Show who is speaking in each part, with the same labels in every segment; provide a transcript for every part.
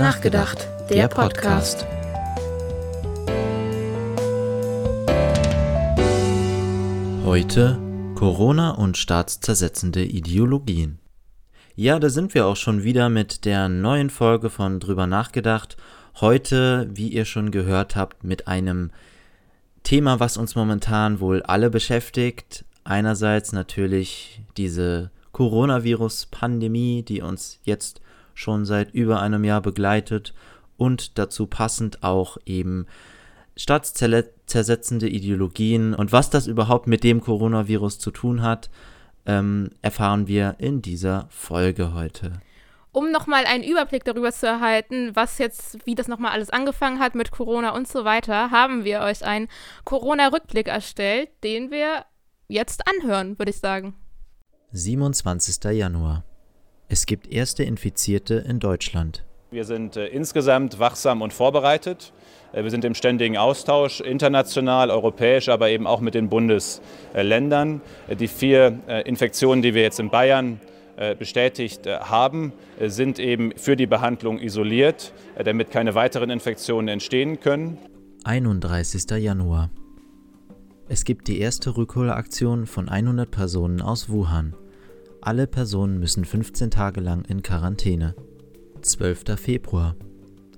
Speaker 1: nachgedacht, der Podcast.
Speaker 2: Heute Corona und staatszersetzende Ideologien. Ja, da sind wir auch schon wieder mit der neuen Folge von Drüber nachgedacht. Heute, wie ihr schon gehört habt, mit einem Thema, was uns momentan wohl alle beschäftigt. Einerseits natürlich diese Coronavirus-Pandemie, die uns jetzt schon seit über einem Jahr begleitet und dazu passend auch eben staatszersetzende Ideologien und was das überhaupt mit dem Coronavirus zu tun hat, ähm, erfahren wir in dieser Folge heute.
Speaker 1: Um nochmal einen Überblick darüber zu erhalten, was jetzt, wie das nochmal alles angefangen hat mit Corona und so weiter, haben wir euch einen Corona-Rückblick erstellt, den wir jetzt anhören, würde ich sagen.
Speaker 2: 27. Januar. Es gibt erste Infizierte in Deutschland.
Speaker 3: Wir sind äh, insgesamt wachsam und vorbereitet. Äh, wir sind im ständigen Austausch, international, europäisch, aber eben auch mit den Bundesländern. Äh, die vier Infektionen, die wir jetzt in Bayern bestätigt haben, sind eben für die Behandlung isoliert, damit keine weiteren Infektionen entstehen können.
Speaker 2: 31. Januar. Es gibt die erste Rückholaktion von 100 Personen aus Wuhan. Alle Personen müssen 15 Tage lang in Quarantäne. 12. Februar.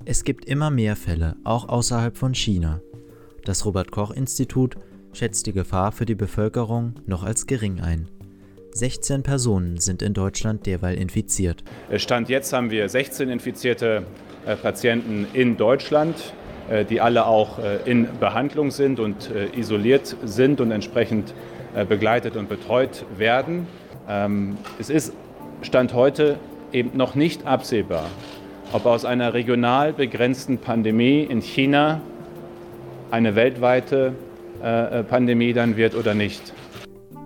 Speaker 2: Es gibt immer mehr Fälle, auch außerhalb von China. Das Robert Koch Institut schätzt die Gefahr für die Bevölkerung noch als gering ein. 16 Personen sind in Deutschland derweil infiziert.
Speaker 3: Stand jetzt haben wir 16 infizierte äh, Patienten in Deutschland, äh, die alle auch äh, in Behandlung sind und isoliert sind und entsprechend begleitet und betreut werden. Ähm, es ist Stand heute eben noch nicht absehbar, ob aus einer regional begrenzten Pandemie in China eine weltweite äh, äh Pandemie dann wird oder nicht.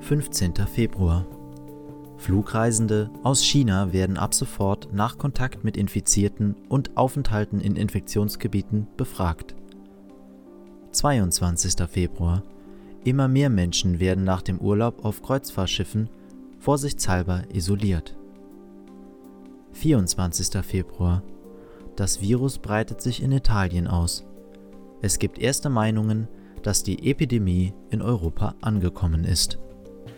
Speaker 2: 15. Februar. Flugreisende aus China werden ab sofort nach Kontakt mit Infizierten und Aufenthalten in Infektionsgebieten befragt. 22. Februar. Immer mehr Menschen werden nach dem Urlaub auf Kreuzfahrtschiffen vorsichtshalber isoliert. 24. Februar. Das Virus breitet sich in Italien aus. Es gibt erste Meinungen, dass die Epidemie in Europa angekommen ist.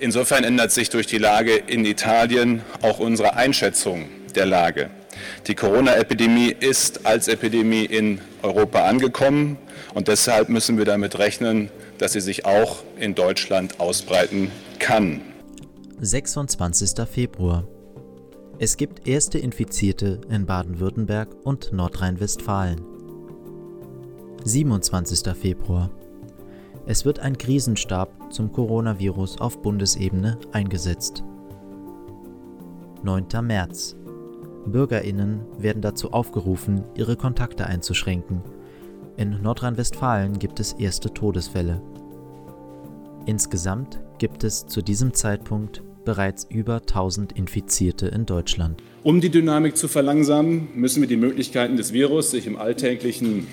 Speaker 4: Insofern ändert sich durch die Lage in Italien auch unsere Einschätzung der Lage. Die Corona-Epidemie ist als Epidemie in Europa angekommen und deshalb müssen wir damit rechnen, dass sie sich auch in Deutschland ausbreiten kann.
Speaker 2: 26. Februar. Es gibt erste Infizierte in Baden-Württemberg und Nordrhein-Westfalen. 27. Februar. Es wird ein Krisenstab zum Coronavirus auf Bundesebene eingesetzt. 9. März. Bürgerinnen werden dazu aufgerufen, ihre Kontakte einzuschränken. In Nordrhein-Westfalen gibt es erste Todesfälle. Insgesamt gibt es zu diesem Zeitpunkt bereits über 1000 Infizierte in Deutschland.
Speaker 3: Um die Dynamik zu verlangsamen, müssen wir die Möglichkeiten des Virus, sich im alltäglichen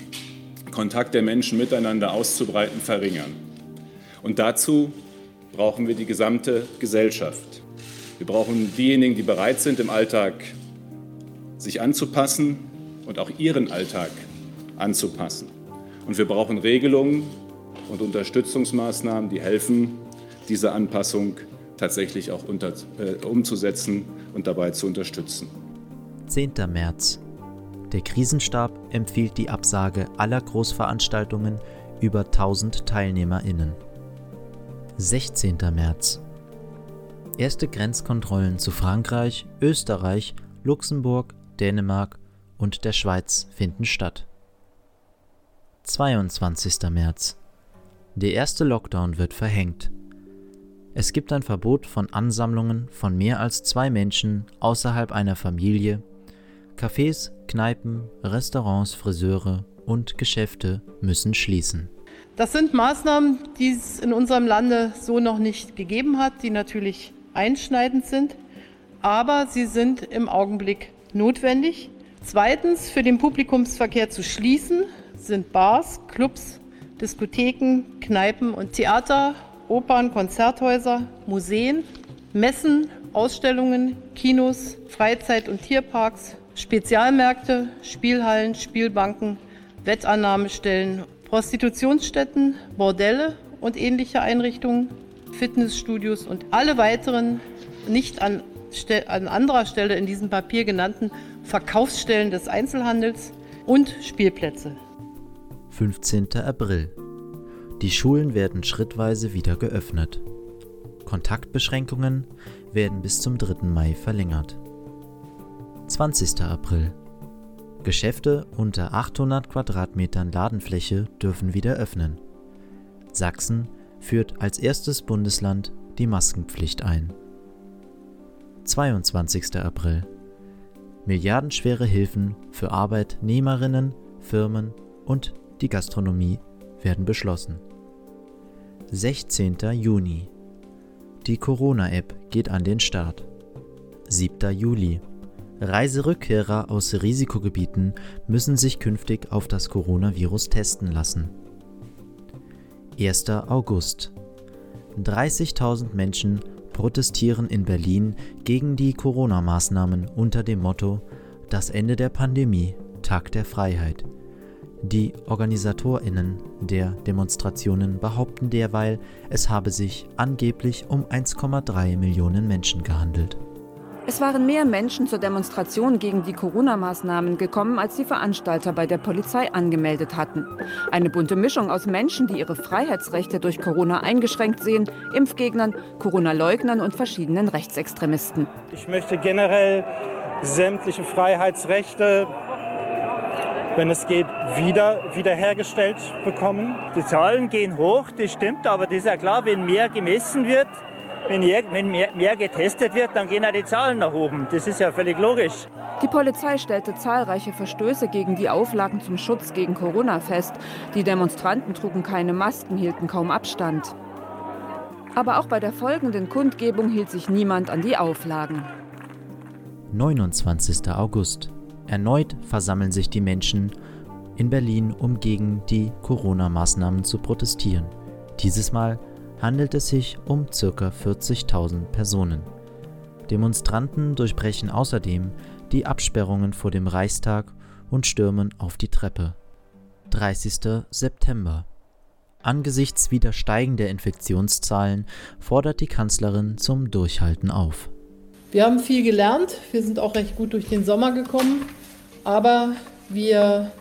Speaker 3: Kontakt der Menschen miteinander auszubreiten, verringern. Und dazu brauchen wir die gesamte Gesellschaft. Wir brauchen diejenigen, die bereit sind, im Alltag sich anzupassen und auch ihren Alltag anzupassen. Und wir brauchen Regelungen und Unterstützungsmaßnahmen, die helfen, diese Anpassung tatsächlich auch unter, äh, umzusetzen und dabei zu unterstützen.
Speaker 2: 10. März. Der Krisenstab empfiehlt die Absage aller Großveranstaltungen über 1000 TeilnehmerInnen. 16. März. Erste Grenzkontrollen zu Frankreich, Österreich, Luxemburg, Dänemark und der Schweiz finden statt. 22. März. Der erste Lockdown wird verhängt. Es gibt ein Verbot von Ansammlungen von mehr als zwei Menschen außerhalb einer Familie. Cafés, Kneipen, Restaurants, Friseure und Geschäfte müssen schließen.
Speaker 5: Das sind Maßnahmen, die es in unserem Lande so noch nicht gegeben hat, die natürlich einschneidend sind, aber sie sind im Augenblick notwendig. Zweitens, für den Publikumsverkehr zu schließen sind Bars, Clubs, Diskotheken, Kneipen und Theater Opern, Konzerthäuser, Museen, Messen, Ausstellungen, Kinos, Freizeit- und Tierparks, Spezialmärkte, Spielhallen, Spielbanken, Wettannahmestellen, Prostitutionsstätten, Bordelle und ähnliche Einrichtungen, Fitnessstudios und alle weiteren nicht an, an anderer Stelle in diesem Papier genannten Verkaufsstellen des Einzelhandels und Spielplätze.
Speaker 2: 15. April. Die Schulen werden schrittweise wieder geöffnet. Kontaktbeschränkungen werden bis zum 3. Mai verlängert. 20. April. Geschäfte unter 800 Quadratmetern Ladenfläche dürfen wieder öffnen. Sachsen führt als erstes Bundesland die Maskenpflicht ein. 22. April. Milliardenschwere Hilfen für Arbeitnehmerinnen, Firmen und die Gastronomie werden beschlossen. 16. Juni. Die Corona-App geht an den Start. 7. Juli. Reiserückkehrer aus Risikogebieten müssen sich künftig auf das Coronavirus testen lassen. 1. August. 30.000 Menschen protestieren in Berlin gegen die Corona-Maßnahmen unter dem Motto Das Ende der Pandemie, Tag der Freiheit. Die Organisatorinnen der Demonstrationen behaupten derweil, es habe sich angeblich um 1,3 Millionen Menschen gehandelt.
Speaker 6: Es waren mehr Menschen zur Demonstration gegen die Corona-Maßnahmen gekommen, als die Veranstalter bei der Polizei angemeldet hatten. Eine bunte Mischung aus Menschen, die ihre Freiheitsrechte durch Corona eingeschränkt sehen, Impfgegnern, Corona-Leugnern und verschiedenen Rechtsextremisten.
Speaker 7: Ich möchte generell sämtliche Freiheitsrechte, wenn es geht, wieder wiederhergestellt bekommen.
Speaker 8: Die Zahlen gehen hoch, das stimmt, aber das ist ja klar, wenn mehr gemessen wird, wenn, hier, wenn mehr, mehr, getestet wird, dann gehen ja die Zahlen nach oben. Das ist ja völlig logisch.
Speaker 6: Die Polizei stellte zahlreiche Verstöße gegen die Auflagen zum Schutz gegen Corona fest. Die Demonstranten trugen keine Masken, hielten kaum Abstand. Aber auch bei der folgenden Kundgebung hielt sich niemand an die Auflagen.
Speaker 2: 29. August. Erneut versammeln sich die Menschen in Berlin, um gegen die Corona-Maßnahmen zu protestieren. Dieses Mal handelt es sich um ca. 40.000 Personen. Demonstranten durchbrechen außerdem die Absperrungen vor dem Reichstag und stürmen auf die Treppe. 30. September. Angesichts wieder steigender Infektionszahlen fordert die Kanzlerin zum Durchhalten auf.
Speaker 5: Wir haben viel gelernt, wir sind auch recht gut durch den Sommer gekommen, aber wir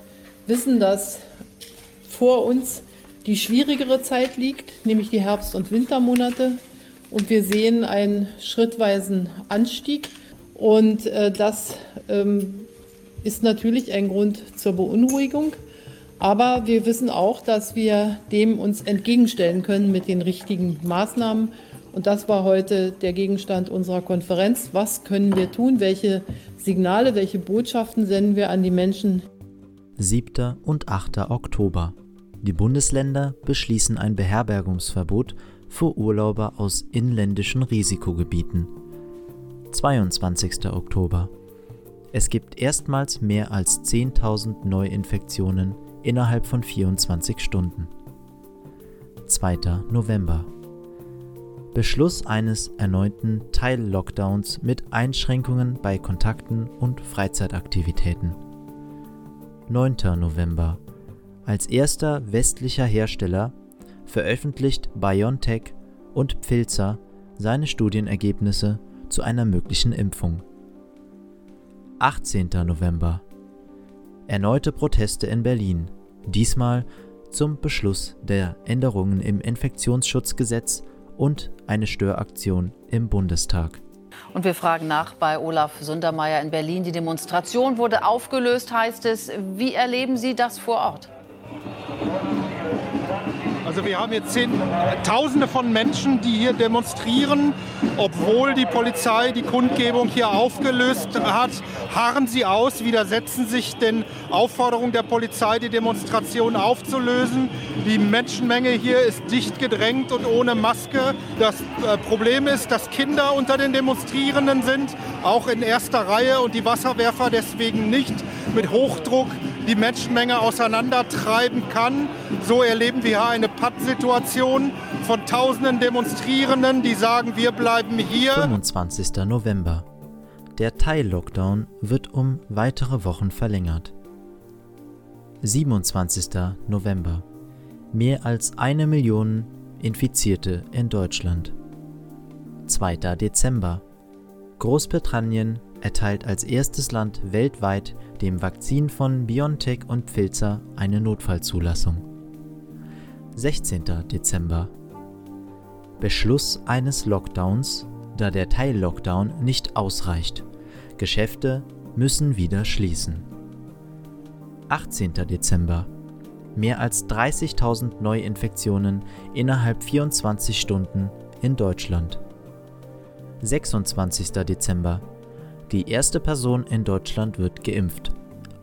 Speaker 5: wissen, dass vor uns die schwierigere Zeit liegt, nämlich die Herbst- und Wintermonate. Und wir sehen einen schrittweisen Anstieg. Und äh, das ähm, ist natürlich ein Grund zur Beunruhigung. Aber wir wissen auch, dass wir dem uns entgegenstellen können mit den richtigen Maßnahmen. Und das war heute der Gegenstand unserer Konferenz. Was können wir tun? Welche Signale, welche Botschaften senden wir an die Menschen?
Speaker 2: 7. und 8. Oktober. Die Bundesländer beschließen ein Beherbergungsverbot für Urlauber aus inländischen Risikogebieten. 22. Oktober. Es gibt erstmals mehr als 10.000 Neuinfektionen innerhalb von 24 Stunden. 2. November. Beschluss eines erneuten Teil-Lockdowns mit Einschränkungen bei Kontakten und Freizeitaktivitäten. 9. November. Als erster westlicher Hersteller veröffentlicht BioNTech und Pfizer seine Studienergebnisse zu einer möglichen Impfung. 18. November. Erneute Proteste in Berlin, diesmal zum Beschluss der Änderungen im Infektionsschutzgesetz und eine Störaktion im Bundestag.
Speaker 9: Und wir fragen nach bei Olaf Sundermeier in Berlin. Die Demonstration wurde aufgelöst, heißt es. Wie erleben Sie das vor Ort?
Speaker 10: Also wir haben jetzt zehn, Tausende von Menschen, die hier demonstrieren. Obwohl die Polizei die Kundgebung hier aufgelöst hat, harren sie aus, widersetzen sich den Aufforderungen der Polizei, die Demonstration aufzulösen. Die Menschenmenge hier ist dicht gedrängt und ohne Maske. Das äh, Problem ist, dass Kinder unter den Demonstrierenden sind, auch in erster Reihe und die Wasserwerfer deswegen nicht mit Hochdruck die Menschenmenge auseinandertreiben kann. So erleben wir hier eine Pattsituation von tausenden Demonstrierenden, die sagen, wir bleiben hier.
Speaker 2: 25. November. Der Teil-Lockdown wird um weitere Wochen verlängert. 27. November. Mehr als eine Million Infizierte in Deutschland. 2. Dezember. Großbritannien erteilt als erstes Land weltweit dem Vakzin von BioNTech und Pfizer eine Notfallzulassung. 16. Dezember. Beschluss eines Lockdowns, da der Teil-Lockdown nicht ausreicht. Geschäfte müssen wieder schließen. 18. Dezember. Mehr als 30.000 Neuinfektionen innerhalb 24 Stunden in Deutschland. 26. Dezember. Die erste Person in Deutschland wird geimpft.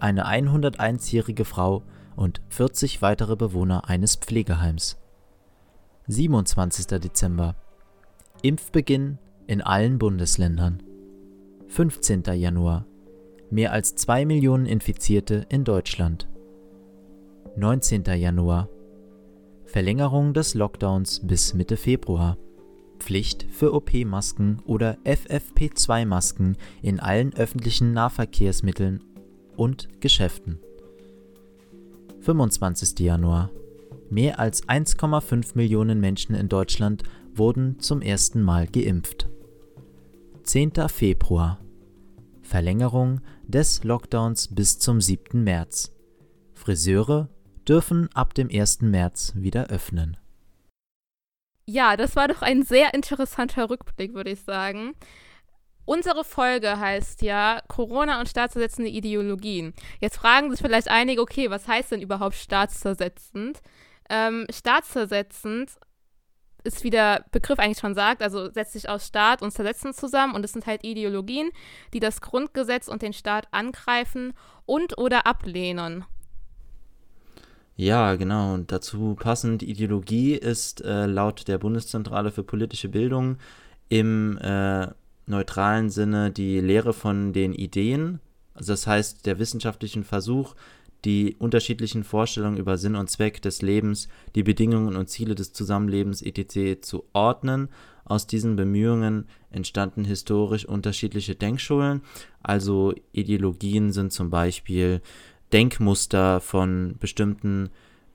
Speaker 2: Eine 101-jährige Frau und 40 weitere Bewohner eines Pflegeheims. 27. Dezember. Impfbeginn in allen Bundesländern. 15. Januar. Mehr als 2 Millionen Infizierte in Deutschland. 19. Januar. Verlängerung des Lockdowns bis Mitte Februar. Pflicht für OP-Masken oder FFP2-Masken in allen öffentlichen Nahverkehrsmitteln und Geschäften. 25. Januar. Mehr als 1,5 Millionen Menschen in Deutschland wurden zum ersten Mal geimpft. 10. Februar. Verlängerung des Lockdowns bis zum 7. März. Friseure dürfen ab dem 1. März wieder öffnen.
Speaker 1: Ja, das war doch ein sehr interessanter Rückblick, würde ich sagen. Unsere Folge heißt ja Corona und staatszersetzende Ideologien. Jetzt fragen sich vielleicht einige, okay, was heißt denn überhaupt staatszersetzend? Ähm, staatszersetzend ist, wie der Begriff eigentlich schon sagt, also setzt sich aus Staat und Zersetzen zusammen und es sind halt Ideologien, die das Grundgesetz und den Staat angreifen und oder ablehnen.
Speaker 2: Ja, genau. Und dazu passend, Ideologie ist äh, laut der Bundeszentrale für politische Bildung im äh, neutralen Sinne die Lehre von den Ideen, also das heißt der wissenschaftlichen Versuch, die unterschiedlichen Vorstellungen über Sinn und Zweck des Lebens, die Bedingungen und Ziele des Zusammenlebens etc. zu ordnen. Aus diesen Bemühungen entstanden historisch unterschiedliche Denkschulen, also Ideologien sind zum Beispiel Denkmuster von bestimmten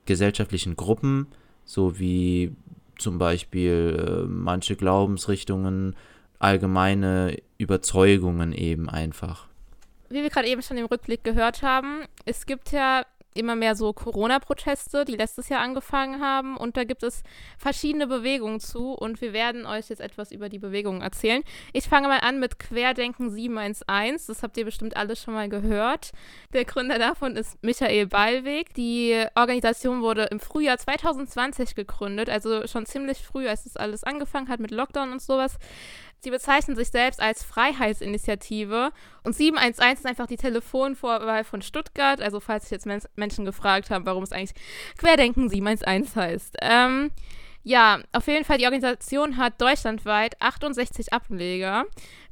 Speaker 2: gesellschaftlichen Gruppen, so wie zum Beispiel äh, manche Glaubensrichtungen, allgemeine Überzeugungen eben einfach.
Speaker 1: Wie wir gerade eben schon im Rückblick gehört haben, es gibt ja immer mehr so Corona-Proteste, die letztes Jahr angefangen haben. Und da gibt es verschiedene Bewegungen zu. Und wir werden euch jetzt etwas über die Bewegungen erzählen. Ich fange mal an mit Querdenken 711. Das habt ihr bestimmt alle schon mal gehört. Der Gründer davon ist Michael Ballweg. Die Organisation wurde im Frühjahr 2020 gegründet, also schon ziemlich früh, als es alles angefangen hat mit Lockdown und sowas. Sie bezeichnen sich selbst als Freiheitsinitiative und 711 ist einfach die Telefonvorwahl von Stuttgart. Also falls sich jetzt Men Menschen gefragt haben, warum es eigentlich Querdenken 711 heißt. Ähm, ja, auf jeden Fall, die Organisation hat deutschlandweit 68 Ableger.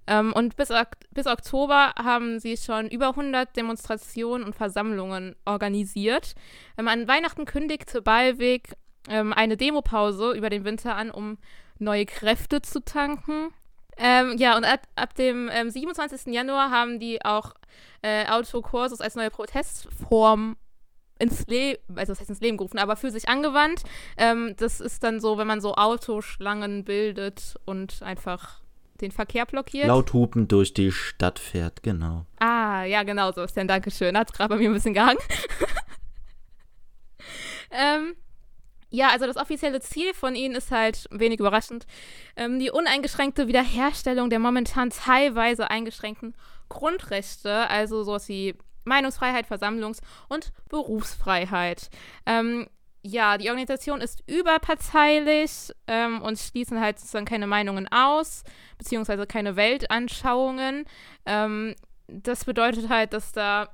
Speaker 1: Ähm, und bis, bis Oktober haben sie schon über 100 Demonstrationen und Versammlungen organisiert. Ähm, an Weihnachten kündigte Ballweg ähm, eine Demopause über den Winter an, um neue Kräfte zu tanken. Ähm, ja, und ab, ab dem ähm, 27. Januar haben die auch äh, Autokursus als neue Protestform ins Leben, also das heißt ins Leben gerufen, aber für sich angewandt. Ähm, das ist dann so, wenn man so Autoschlangen bildet und einfach den Verkehr blockiert.
Speaker 2: Laut Hupen durch die Stadt fährt, genau.
Speaker 1: Ah, ja, genau so ist denn. Dankeschön. Hat gerade bei mir ein bisschen gehangen. ähm, ja, also das offizielle Ziel von ihnen ist halt, wenig überraschend, ähm, die uneingeschränkte Wiederherstellung der momentan teilweise eingeschränkten Grundrechte, also sowas wie Meinungsfreiheit, Versammlungs- und Berufsfreiheit. Ähm, ja, die Organisation ist überparteilich ähm, und schließen halt sozusagen keine Meinungen aus, beziehungsweise keine Weltanschauungen. Ähm, das bedeutet halt, dass da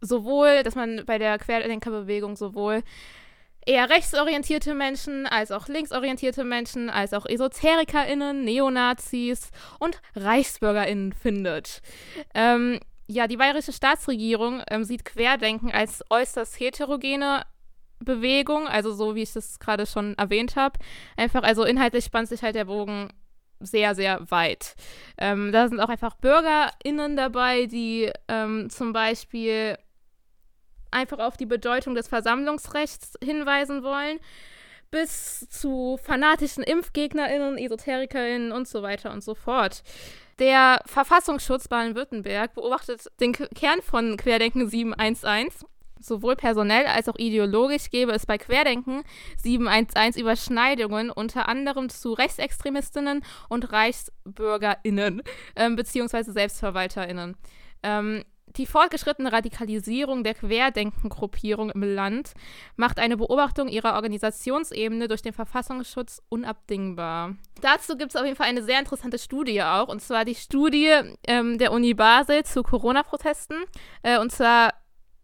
Speaker 1: sowohl, dass man bei der Querdenkerbewegung sowohl eher rechtsorientierte Menschen, als auch linksorientierte Menschen, als auch EsoterikerInnen, Neonazis und ReichsbürgerInnen findet. Ähm, ja, die bayerische Staatsregierung ähm, sieht Querdenken als äußerst heterogene Bewegung, also so wie ich das gerade schon erwähnt habe. Einfach, also inhaltlich spannt sich halt der Bogen sehr, sehr weit. Ähm, da sind auch einfach BürgerInnen dabei, die ähm, zum Beispiel einfach auf die Bedeutung des Versammlungsrechts hinweisen wollen, bis zu fanatischen ImpfgegnerInnen, EsoterikerInnen und so weiter und so fort. Der Verfassungsschutz Baden-Württemberg beobachtet den Kern von Querdenken 711 sowohl personell als auch ideologisch gäbe es bei Querdenken 711 Überschneidungen, unter anderem zu Rechtsextremistinnen und ReichsbürgerInnen, ähm, beziehungsweise SelbstverwalterInnen. Ähm, die fortgeschrittene Radikalisierung der Querdenkengruppierung im Land macht eine Beobachtung ihrer Organisationsebene durch den Verfassungsschutz unabdingbar. Dazu gibt es auf jeden Fall eine sehr interessante Studie auch, und zwar die Studie ähm, der Uni Basel zu Corona-Protesten. Äh, und zwar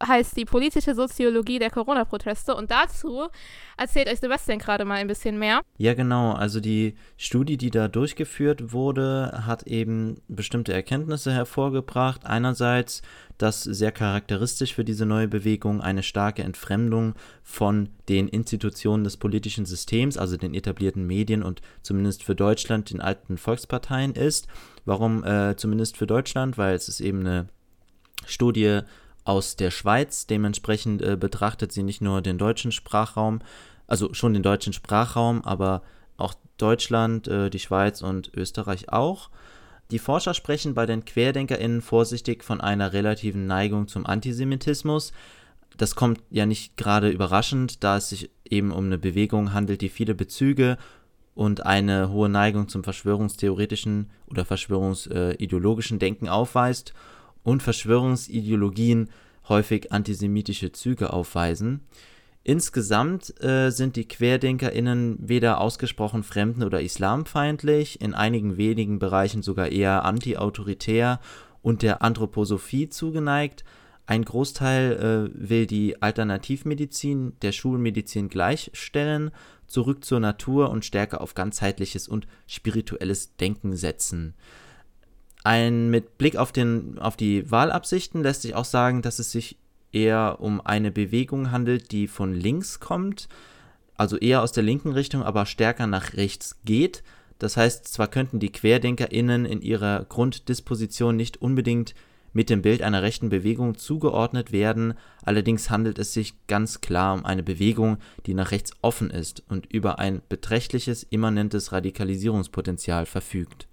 Speaker 1: heißt die politische Soziologie der Corona-Proteste. Und dazu erzählt euch Sebastian gerade mal ein bisschen mehr.
Speaker 2: Ja, genau. Also die Studie, die da durchgeführt wurde, hat eben bestimmte Erkenntnisse hervorgebracht. Einerseits, dass sehr charakteristisch für diese neue Bewegung eine starke Entfremdung von den Institutionen des politischen Systems, also den etablierten Medien und zumindest für Deutschland den alten Volksparteien ist. Warum äh, zumindest für Deutschland? Weil es ist eben eine Studie aus der Schweiz. Dementsprechend äh, betrachtet sie nicht nur den deutschen Sprachraum, also schon den deutschen Sprachraum, aber auch Deutschland, äh, die Schweiz und Österreich auch. Die Forscher sprechen bei den QuerdenkerInnen vorsichtig von einer relativen Neigung zum Antisemitismus. Das kommt ja nicht gerade überraschend, da es sich eben um eine Bewegung handelt, die viele Bezüge und eine hohe Neigung zum verschwörungstheoretischen oder verschwörungsideologischen Denken aufweist und Verschwörungsideologien häufig antisemitische Züge aufweisen. Insgesamt äh, sind die QuerdenkerInnen weder ausgesprochen fremden- oder islamfeindlich, in einigen wenigen Bereichen sogar eher antiautoritär und der Anthroposophie zugeneigt. Ein Großteil äh, will die Alternativmedizin der Schulmedizin gleichstellen, zurück zur Natur und stärker auf ganzheitliches und spirituelles Denken setzen. Ein, mit Blick auf, den, auf die Wahlabsichten lässt sich auch sagen, dass es sich eher um eine Bewegung handelt, die von links kommt, also eher aus der linken Richtung, aber stärker nach rechts geht. Das heißt, zwar könnten die QuerdenkerInnen in ihrer Grunddisposition nicht unbedingt mit dem Bild einer rechten Bewegung zugeordnet werden, allerdings handelt es sich ganz klar um eine Bewegung, die nach rechts offen ist und über ein beträchtliches immanentes Radikalisierungspotenzial verfügt.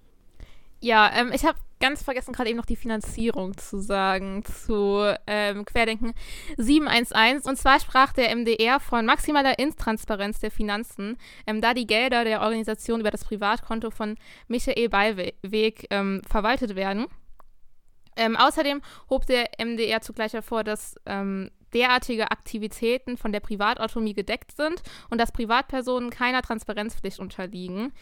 Speaker 1: Ja, ähm, ich habe ganz vergessen, gerade eben noch die Finanzierung zu sagen zu ähm, Querdenken 711. Und zwar sprach der MDR von maximaler Intransparenz der Finanzen, ähm, da die Gelder der Organisation über das Privatkonto von Michael Ballweg ähm, verwaltet werden. Ähm, außerdem hob der MDR zugleich hervor, dass ähm, derartige Aktivitäten von der Privatautonomie gedeckt sind und dass Privatpersonen keiner Transparenzpflicht unterliegen.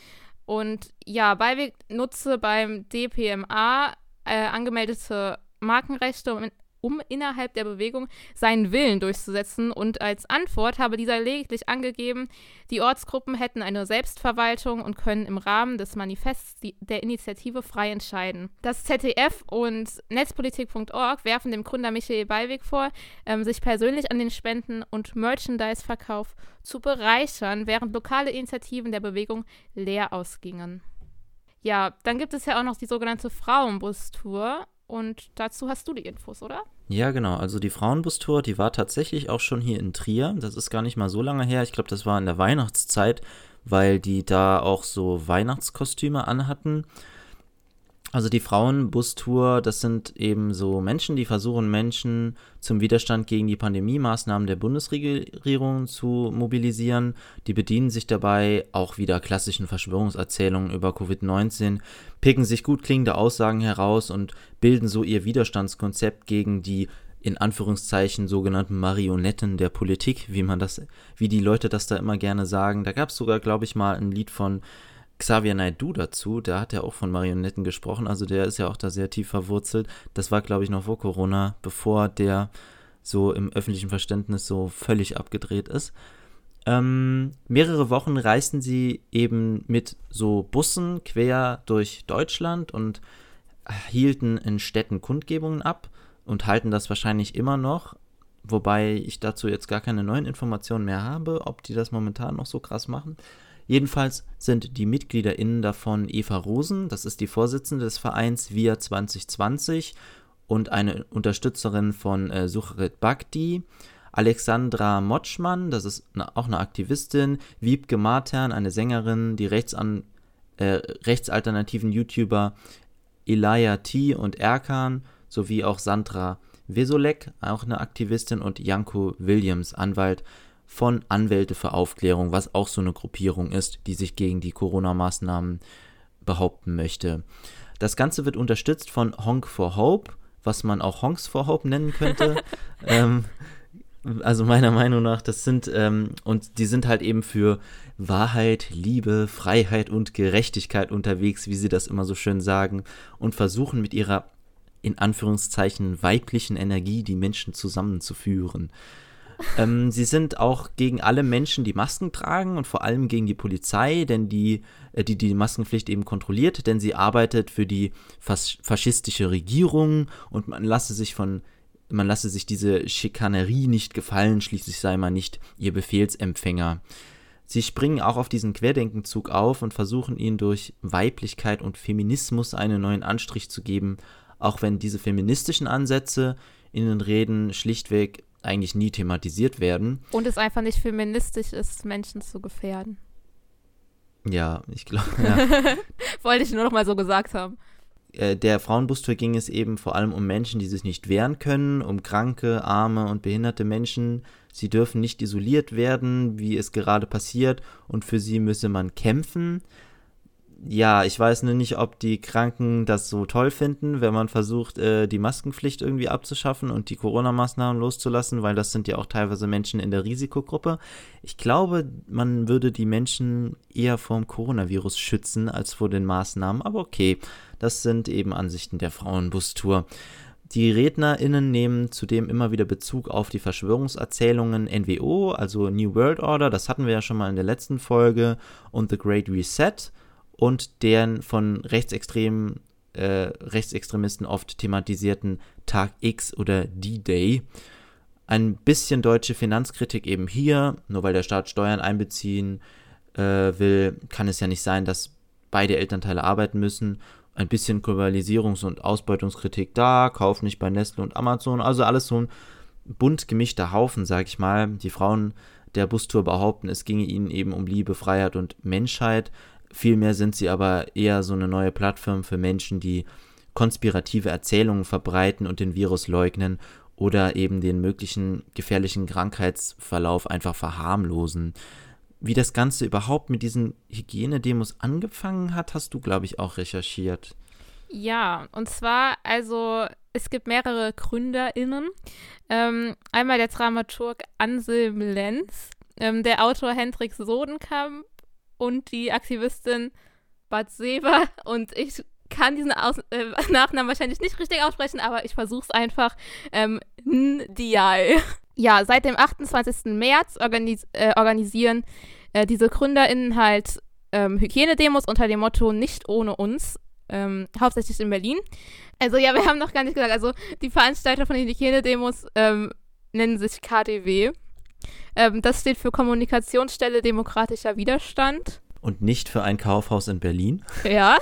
Speaker 1: Und ja, Beiweg nutze beim DPMA äh, angemeldete Markenrechte, um, um innerhalb der Bewegung seinen Willen durchzusetzen. Und als Antwort habe dieser lediglich angegeben, die Ortsgruppen hätten eine Selbstverwaltung und können im Rahmen des Manifests die, der Initiative frei entscheiden. Das ZDF und Netzpolitik.org werfen dem Gründer Michael Beiweg vor, ähm, sich persönlich an den Spenden- und Merchandise-Verkauf zu bereichern, während lokale Initiativen der Bewegung leer ausgingen. Ja, dann gibt es ja auch noch die sogenannte Frauenbus-Tour. Und dazu hast du die Infos, oder?
Speaker 2: Ja, genau. Also die Frauenbustour, die war tatsächlich auch schon hier in Trier. Das ist gar nicht mal so lange her. Ich glaube, das war in der Weihnachtszeit, weil die da auch so Weihnachtskostüme anhatten. Also die Frauenbustour, das sind eben so Menschen, die versuchen, Menschen zum Widerstand gegen die Pandemie-Maßnahmen der Bundesregierung zu mobilisieren. Die bedienen sich dabei auch wieder klassischen Verschwörungserzählungen über Covid-19, picken sich gut klingende Aussagen heraus und bilden so ihr Widerstandskonzept gegen die in Anführungszeichen sogenannten Marionetten der Politik, wie man das, wie die Leute das da immer gerne sagen. Da gab es sogar, glaube ich, mal ein Lied von Xavier Naidoo dazu, da hat er auch von Marionetten gesprochen, also der ist ja auch da sehr tief verwurzelt. Das war, glaube ich, noch vor Corona, bevor der so im öffentlichen Verständnis so völlig abgedreht ist. Ähm, mehrere Wochen reisten sie eben mit so Bussen quer durch Deutschland und hielten in Städten Kundgebungen ab und halten das wahrscheinlich immer noch, wobei ich dazu jetzt gar keine neuen Informationen mehr habe, ob die das momentan noch so krass machen. Jedenfalls sind die MitgliederInnen davon Eva Rosen, das ist die Vorsitzende des Vereins VIA 2020 und eine Unterstützerin von äh, Sucharit Bhakti, Alexandra Motschmann, das ist eine, auch eine Aktivistin, Wiebke Matern, eine Sängerin, die rechtsan, äh, rechtsalternativen YouTuber Elia T. und Erkan sowie auch Sandra Wesolek, auch eine Aktivistin, und Janko Williams, Anwalt von Anwälte für Aufklärung, was auch so eine Gruppierung ist, die sich gegen die Corona-Maßnahmen behaupten möchte. Das Ganze wird unterstützt von Honk for Hope, was man auch Honks for Hope nennen könnte. ähm, also meiner Meinung nach, das sind, ähm, und die sind halt eben für Wahrheit, Liebe, Freiheit und Gerechtigkeit unterwegs, wie sie das immer so schön sagen, und versuchen mit ihrer in Anführungszeichen weiblichen Energie die Menschen zusammenzuführen. Ähm, sie sind auch gegen alle Menschen, die Masken tragen und vor allem gegen die Polizei, denn die, äh, die die Maskenpflicht eben kontrolliert, denn sie arbeitet für die fas faschistische Regierung und man lasse sich von man lasse sich diese Schikanerie nicht gefallen, schließlich sei man nicht ihr Befehlsempfänger. Sie springen auch auf diesen Querdenkenzug auf und versuchen ihn durch Weiblichkeit und Feminismus einen neuen Anstrich zu geben, auch wenn diese feministischen Ansätze in den Reden schlichtweg eigentlich nie thematisiert werden.
Speaker 1: Und es einfach nicht feministisch ist, Menschen zu gefährden.
Speaker 2: Ja, ich glaube. Ja.
Speaker 1: Wollte ich nur noch mal so gesagt haben.
Speaker 2: Äh, der Frauenbustour ging es eben vor allem um Menschen, die sich nicht wehren können, um kranke, arme und behinderte Menschen. Sie dürfen nicht isoliert werden, wie es gerade passiert, und für sie müsse man kämpfen ja, ich weiß nur nicht, ob die Kranken das so toll finden, wenn man versucht, äh, die Maskenpflicht irgendwie abzuschaffen und die Corona-Maßnahmen loszulassen, weil das sind ja auch teilweise Menschen in der Risikogruppe. Ich glaube, man würde die Menschen eher vom Coronavirus schützen als vor den Maßnahmen, aber okay, das sind eben Ansichten der Frauenbustour. Die RednerInnen nehmen zudem immer wieder Bezug auf die Verschwörungserzählungen NWO, also New World Order, das hatten wir ja schon mal in der letzten Folge, und The Great Reset und deren von rechtsextremen, äh, Rechtsextremisten oft thematisierten Tag X oder D-Day. Ein bisschen deutsche Finanzkritik eben hier, nur weil der Staat Steuern einbeziehen äh, will, kann es ja nicht sein, dass beide Elternteile arbeiten müssen. Ein bisschen Globalisierungs- und Ausbeutungskritik da, Kauf nicht bei Nestle und Amazon, also alles so ein bunt gemischter Haufen, sag ich mal. Die Frauen der Bustour behaupten, es ginge ihnen eben um Liebe, Freiheit und Menschheit. Vielmehr sind sie aber eher so eine neue Plattform für Menschen, die konspirative Erzählungen verbreiten und den Virus leugnen oder eben den möglichen gefährlichen Krankheitsverlauf einfach verharmlosen. Wie das Ganze überhaupt mit diesen Hygienedemos angefangen hat, hast du, glaube ich, auch recherchiert.
Speaker 1: Ja, und zwar, also es gibt mehrere GründerInnen. Ähm, einmal der Dramaturg Anselm Lenz, ähm, der Autor Hendrik Sodenkamp und die Aktivistin Bad Seber und ich kann diesen Aus äh, Nachnamen wahrscheinlich nicht richtig aussprechen, aber ich versuche es einfach. Ähm, Ndiaye. Ja, seit dem 28. März organis äh, organisieren äh, diese GründerInnen halt ähm, Hygienedemos unter dem Motto Nicht ohne uns, ähm, hauptsächlich in Berlin. Also ja, wir haben noch gar nicht gesagt, also die Veranstalter von den Hygienedemos ähm, nennen sich KDW. Ähm, das steht für Kommunikationsstelle Demokratischer Widerstand.
Speaker 2: Und nicht für ein Kaufhaus in Berlin.
Speaker 1: Ja.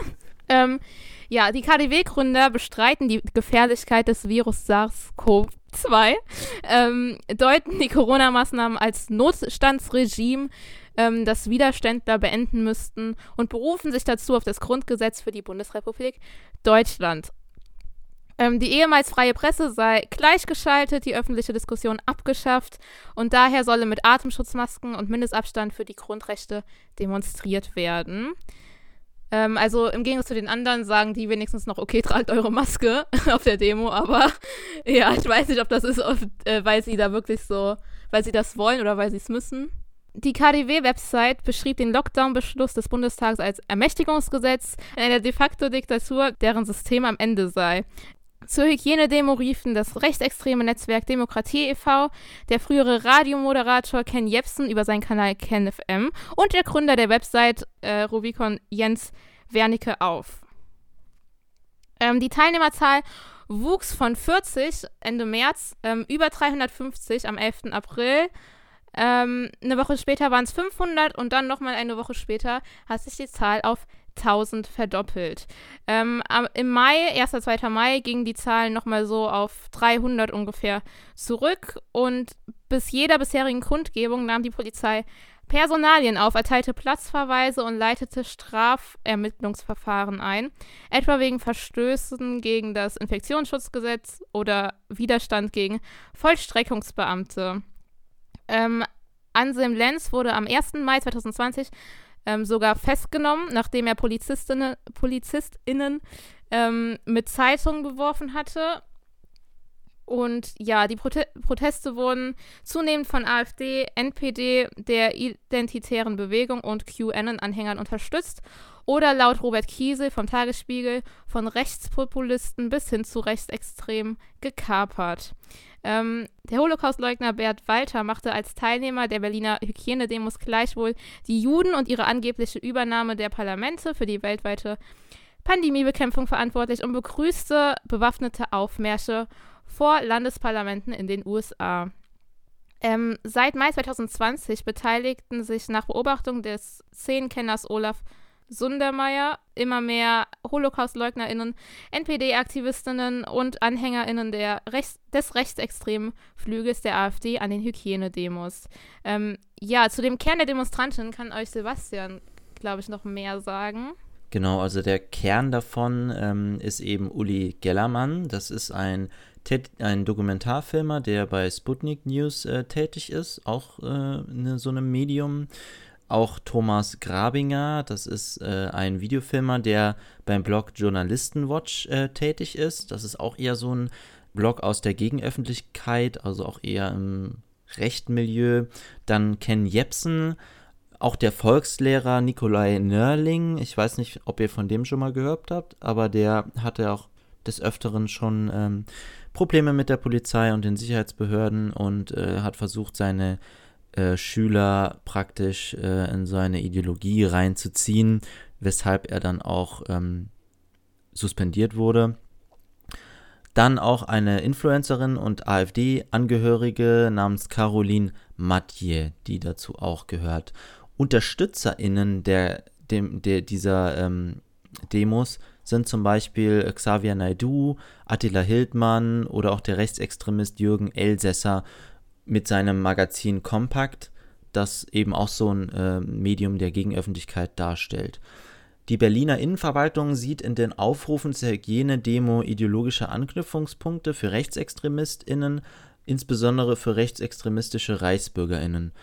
Speaker 1: Ähm, ja, die KDW-Gründer bestreiten die Gefährlichkeit des Virus SARS-CoV-2, ähm, deuten die Corona-Maßnahmen als Notstandsregime, ähm, das Widerständler beenden müssten und berufen sich dazu auf das Grundgesetz für die Bundesrepublik Deutschland. Ähm, die ehemals freie Presse sei gleichgeschaltet, die öffentliche Diskussion abgeschafft und daher solle mit Atemschutzmasken und Mindestabstand für die Grundrechte demonstriert werden. Ähm, also im Gegensatz zu den anderen sagen die wenigstens noch, okay, tragt eure Maske auf der Demo, aber ja, ich weiß nicht, ob das ist, oft, äh, weil sie da wirklich so, weil sie das wollen oder weil sie es müssen. Die KDW-Website beschrieb den Lockdown-Beschluss des Bundestags als Ermächtigungsgesetz in einer de facto Diktatur, deren System am Ende sei. Zur Hygienedemo riefen das rechtsextreme Netzwerk Demokratie e.V., der frühere Radiomoderator Ken Jepsen über seinen Kanal KenFM und der Gründer der Website äh, Rubicon Jens Wernicke auf. Ähm, die Teilnehmerzahl wuchs von 40 Ende März ähm, über 350 am 11. April Ähm, eine Woche später waren es 500 und dann nochmal eine Woche später hat sich die Zahl auf 1000 verdoppelt. Ähm, Im Mai, 1. 2. Mai, gingen die Zahlen nochmal so auf 300 ungefähr zurück und bis jeder bisherigen Kundgebung nahm die Polizei Personalien auf, erteilte Platzverweise und leitete Strafermittlungsverfahren ein, etwa wegen Verstößen gegen das Infektionsschutzgesetz oder Widerstand gegen Vollstreckungsbeamte. Ähm, Anselm Lenz wurde am 1. Mai 2020 ähm, sogar festgenommen, nachdem er Polizistinnen, PolizistInnen ähm, mit Zeitungen beworfen hatte und ja, die Prote Proteste wurden zunehmend von AfD, NPD, der Identitären Bewegung und QAnon-Anhängern unterstützt oder laut Robert Kiesel vom Tagesspiegel von Rechtspopulisten bis hin zu Rechtsextremen gekapert. Ähm, der Holocaustleugner Bert Walter machte als Teilnehmer der Berliner Hygienedemos gleichwohl die Juden und ihre angebliche Übernahme der Parlamente für die weltweite Pandemiebekämpfung verantwortlich und begrüßte bewaffnete Aufmärsche vor Landesparlamenten in den USA. Ähm, seit Mai 2020 beteiligten sich nach Beobachtung des Szenenkenners Olaf Sundermeier immer mehr Holocaust-LeugnerInnen, NPD-Aktivistinnen und AnhängerInnen der Rechts des rechtsextremen Flügels der AfD an den Hygienedemos. Ähm, ja, zu dem Kern der Demonstranten kann euch Sebastian, glaube ich, noch mehr sagen.
Speaker 2: Genau, also der Kern davon ähm, ist eben Uli Gellermann. Das ist ein ein Dokumentarfilmer, der bei Sputnik News äh, tätig ist, auch äh, ne, so einem Medium. Auch Thomas Grabinger, das ist äh, ein Videofilmer, der beim Blog Journalistenwatch äh, tätig ist. Das ist auch eher so ein Blog aus der Gegenöffentlichkeit, also auch eher im rechten Milieu. Dann Ken Jepsen, auch der Volkslehrer Nikolai Nörling. Ich weiß nicht, ob ihr von dem schon mal gehört habt, aber der hatte auch des Öfteren schon ähm, Probleme mit der Polizei und den Sicherheitsbehörden und äh, hat versucht, seine äh, Schüler praktisch äh, in seine Ideologie reinzuziehen, weshalb er dann auch ähm, suspendiert wurde. Dann auch eine Influencerin und AfD-Angehörige namens Caroline Mathieu, die dazu auch gehört. UnterstützerInnen der, dem, der, dieser ähm, Demos sind zum Beispiel Xavier Naidu, Attila Hildmann oder auch der Rechtsextremist Jürgen Elsässer mit seinem Magazin Compact, das eben auch so ein äh, Medium der Gegenöffentlichkeit darstellt. Die Berliner Innenverwaltung sieht in den Aufrufen zur Hygienedemo ideologische Anknüpfungspunkte für RechtsextremistInnen, insbesondere für rechtsextremistische ReichsbürgerInnen.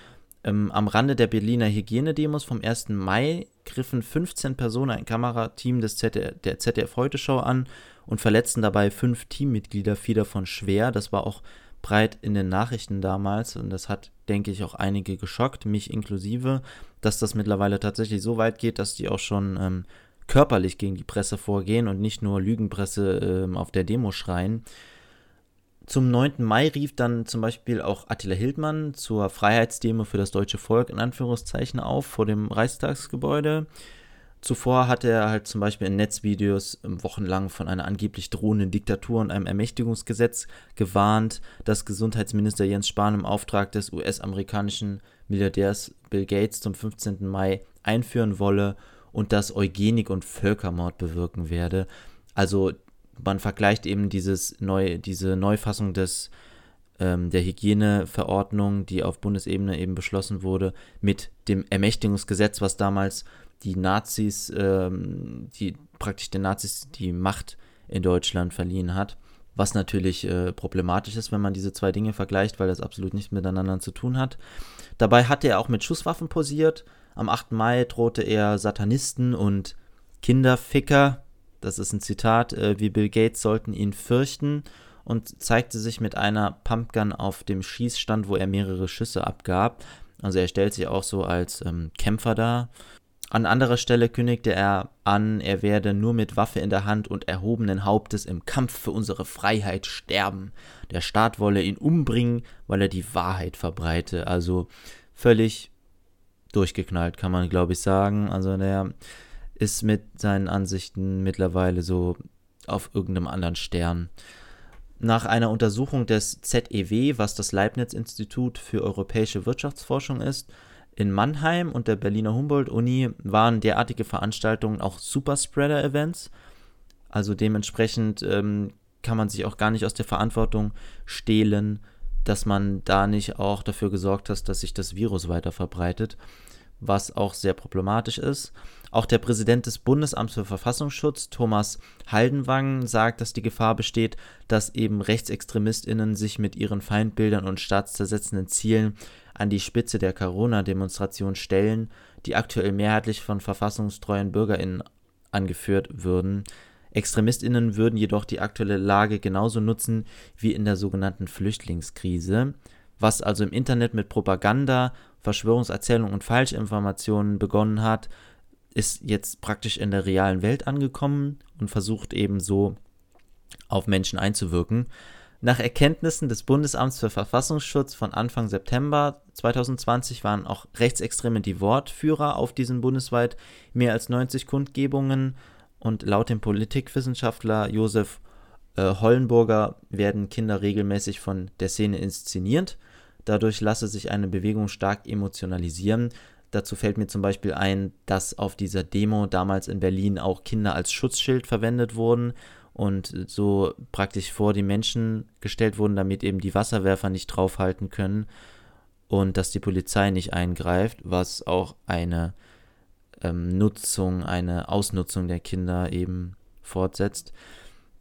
Speaker 2: Ähm, am Rande der Berliner Hygienedemos vom 1. Mai griffen 15 Personen ein Kamerateam des ZDF, der ZDF Heute Show an und verletzten dabei fünf Teammitglieder, vier davon schwer. Das war auch breit in den Nachrichten damals und das hat, denke ich, auch einige geschockt, mich inklusive, dass das mittlerweile tatsächlich so weit geht, dass die auch schon ähm, körperlich gegen die Presse vorgehen und nicht nur Lügenpresse ähm, auf der Demo schreien. Zum 9. Mai rief dann zum Beispiel auch Attila Hildmann zur Freiheitsdemo für das deutsche Volk in Anführungszeichen auf vor dem Reichstagsgebäude. Zuvor hatte er halt zum Beispiel in Netzvideos wochenlang von einer angeblich drohenden Diktatur und einem Ermächtigungsgesetz gewarnt, das Gesundheitsminister Jens Spahn im Auftrag des US-amerikanischen Milliardärs Bill Gates zum 15. Mai einführen wolle und das Eugenik und Völkermord bewirken werde. Also man vergleicht eben dieses neu, diese Neufassung des, ähm, der Hygieneverordnung, die auf Bundesebene eben beschlossen wurde, mit dem Ermächtigungsgesetz, was damals die Nazis, ähm, die praktisch den Nazis die Macht in Deutschland verliehen hat. Was natürlich äh, problematisch ist, wenn man diese zwei Dinge vergleicht, weil das absolut nichts miteinander zu tun hat. Dabei hatte er auch mit Schusswaffen posiert. Am 8. Mai drohte er Satanisten und Kinderficker das ist ein Zitat, äh, wie Bill Gates sollten ihn fürchten und zeigte sich mit einer Pumpgun auf dem Schießstand, wo er mehrere Schüsse abgab. Also er stellt sich auch so als ähm, Kämpfer dar. An anderer Stelle kündigte er an, er werde nur mit Waffe in der Hand und erhobenen Hauptes im Kampf für unsere Freiheit sterben. Der Staat wolle ihn umbringen, weil er die Wahrheit verbreite. Also völlig durchgeknallt, kann man glaube ich sagen. Also der ist mit seinen Ansichten mittlerweile so auf irgendeinem anderen Stern. Nach einer Untersuchung des ZEW, was das Leibniz-Institut für europäische Wirtschaftsforschung ist, in Mannheim und der Berliner Humboldt-Uni waren derartige Veranstaltungen auch Superspreader-Events. Also dementsprechend ähm, kann man sich auch gar nicht aus der Verantwortung stehlen, dass man da nicht auch dafür gesorgt hat, dass sich das Virus weiter verbreitet, was auch sehr problematisch ist. Auch der Präsident des Bundesamts für Verfassungsschutz, Thomas Haldenwang, sagt, dass die Gefahr besteht, dass eben RechtsextremistInnen sich mit ihren Feindbildern und staatszersetzenden Zielen an die Spitze der Corona-Demonstration stellen, die aktuell mehrheitlich von verfassungstreuen BürgerInnen angeführt würden. ExtremistInnen würden jedoch die aktuelle Lage genauso nutzen wie in der sogenannten Flüchtlingskrise. Was also im Internet mit Propaganda, Verschwörungserzählungen und Falschinformationen begonnen hat, ist jetzt praktisch in der realen Welt angekommen und versucht eben so auf Menschen einzuwirken. Nach Erkenntnissen des Bundesamts für Verfassungsschutz von Anfang September 2020 waren auch Rechtsextreme die Wortführer auf diesen bundesweit. Mehr als 90 Kundgebungen und laut dem Politikwissenschaftler Josef äh, Hollenburger werden Kinder regelmäßig von der Szene inszeniert. Dadurch lasse sich eine Bewegung stark emotionalisieren, Dazu fällt mir zum Beispiel ein, dass auf dieser Demo damals in Berlin auch Kinder als Schutzschild verwendet wurden und so praktisch vor die Menschen gestellt wurden, damit eben die Wasserwerfer nicht draufhalten können und dass die Polizei nicht eingreift, was auch eine ähm, Nutzung, eine Ausnutzung der Kinder eben fortsetzt.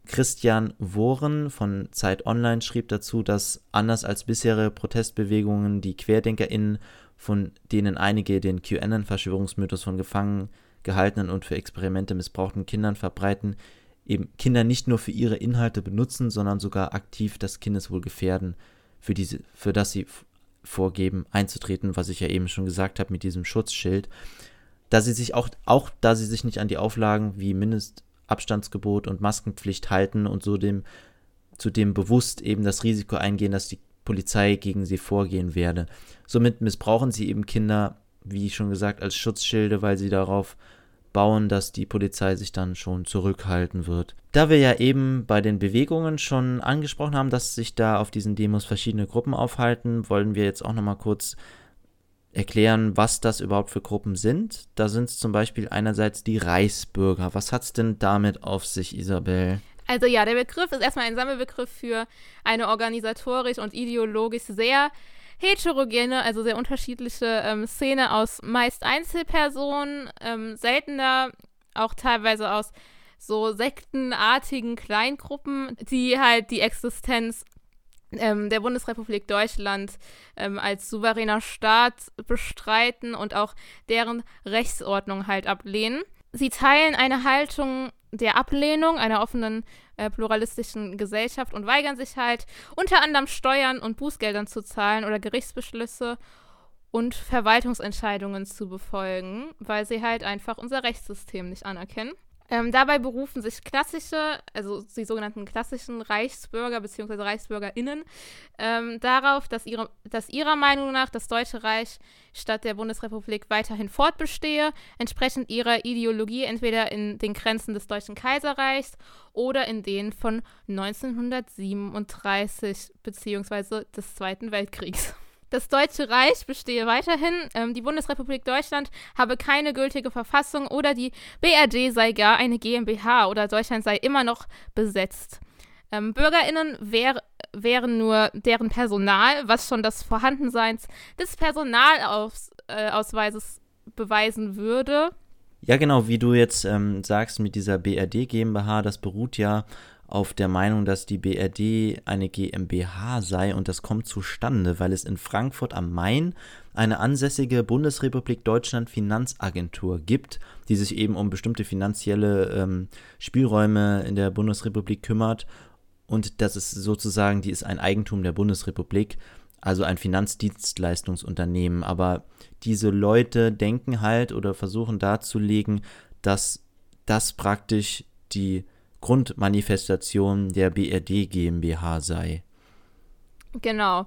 Speaker 2: Christian Wohren von Zeit Online schrieb dazu, dass anders als bisherige Protestbewegungen die QuerdenkerInnen von denen einige den QAnon-Verschwörungsmythos von gefangen gehaltenen und für Experimente missbrauchten Kindern verbreiten, eben Kinder nicht nur für ihre Inhalte benutzen, sondern sogar aktiv das Kindeswohl gefährden, für, diese, für das sie vorgeben, einzutreten, was ich ja eben schon gesagt habe mit diesem Schutzschild. Da sie sich auch, auch da sie sich nicht an die Auflagen wie Mindestabstandsgebot und Maskenpflicht halten und so dem, zudem bewusst eben das Risiko eingehen, dass die Polizei gegen sie vorgehen werde. Somit missbrauchen sie eben Kinder, wie schon gesagt, als Schutzschilde, weil sie darauf bauen, dass die Polizei sich dann schon zurückhalten wird. Da wir ja eben bei den Bewegungen schon angesprochen haben, dass sich da auf diesen Demos verschiedene Gruppen aufhalten, wollen wir jetzt auch nochmal kurz erklären, was das überhaupt für Gruppen sind. Da sind es zum Beispiel einerseits die Reichsbürger. Was hat es denn damit auf sich, Isabel?
Speaker 1: Also ja, der Begriff ist erstmal ein Sammelbegriff für eine organisatorisch und ideologisch sehr heterogene, also sehr unterschiedliche ähm, Szene aus meist Einzelpersonen, ähm, seltener auch teilweise aus so sektenartigen Kleingruppen, die halt die Existenz ähm, der Bundesrepublik Deutschland ähm, als souveräner Staat bestreiten und auch deren Rechtsordnung halt ablehnen. Sie teilen eine Haltung der Ablehnung einer offenen äh, pluralistischen Gesellschaft und weigern sich halt unter anderem Steuern und Bußgeldern zu zahlen oder Gerichtsbeschlüsse und Verwaltungsentscheidungen zu befolgen, weil sie halt einfach unser Rechtssystem nicht anerkennen. Ähm, dabei berufen sich klassische, also die sogenannten klassischen Reichsbürger bzw. ReichsbürgerInnen ähm, darauf, dass, ihre, dass ihrer Meinung nach das Deutsche Reich statt der Bundesrepublik weiterhin fortbestehe, entsprechend ihrer Ideologie entweder in den Grenzen des Deutschen Kaiserreichs oder in denen von 1937 bzw. des Zweiten Weltkriegs. Das Deutsche Reich bestehe weiterhin, ähm, die Bundesrepublik Deutschland habe keine gültige Verfassung oder die BRD sei gar eine GmbH oder Deutschland sei immer noch besetzt. Ähm, BürgerInnen wär, wären nur deren Personal, was schon das Vorhandenseins des Personalausweises äh, beweisen würde.
Speaker 2: Ja, genau, wie du jetzt ähm, sagst mit dieser BRD GmbH, das beruht ja auf der Meinung, dass die BRD eine GmbH sei und das kommt zustande, weil es in Frankfurt am Main eine ansässige Bundesrepublik Deutschland Finanzagentur gibt, die sich eben um bestimmte finanzielle ähm, Spielräume in der Bundesrepublik kümmert. Und das ist sozusagen, die ist ein Eigentum der Bundesrepublik, also ein Finanzdienstleistungsunternehmen, aber diese Leute denken halt oder versuchen darzulegen, dass das praktisch die Grundmanifestation der BRD GmbH sei.
Speaker 1: Genau.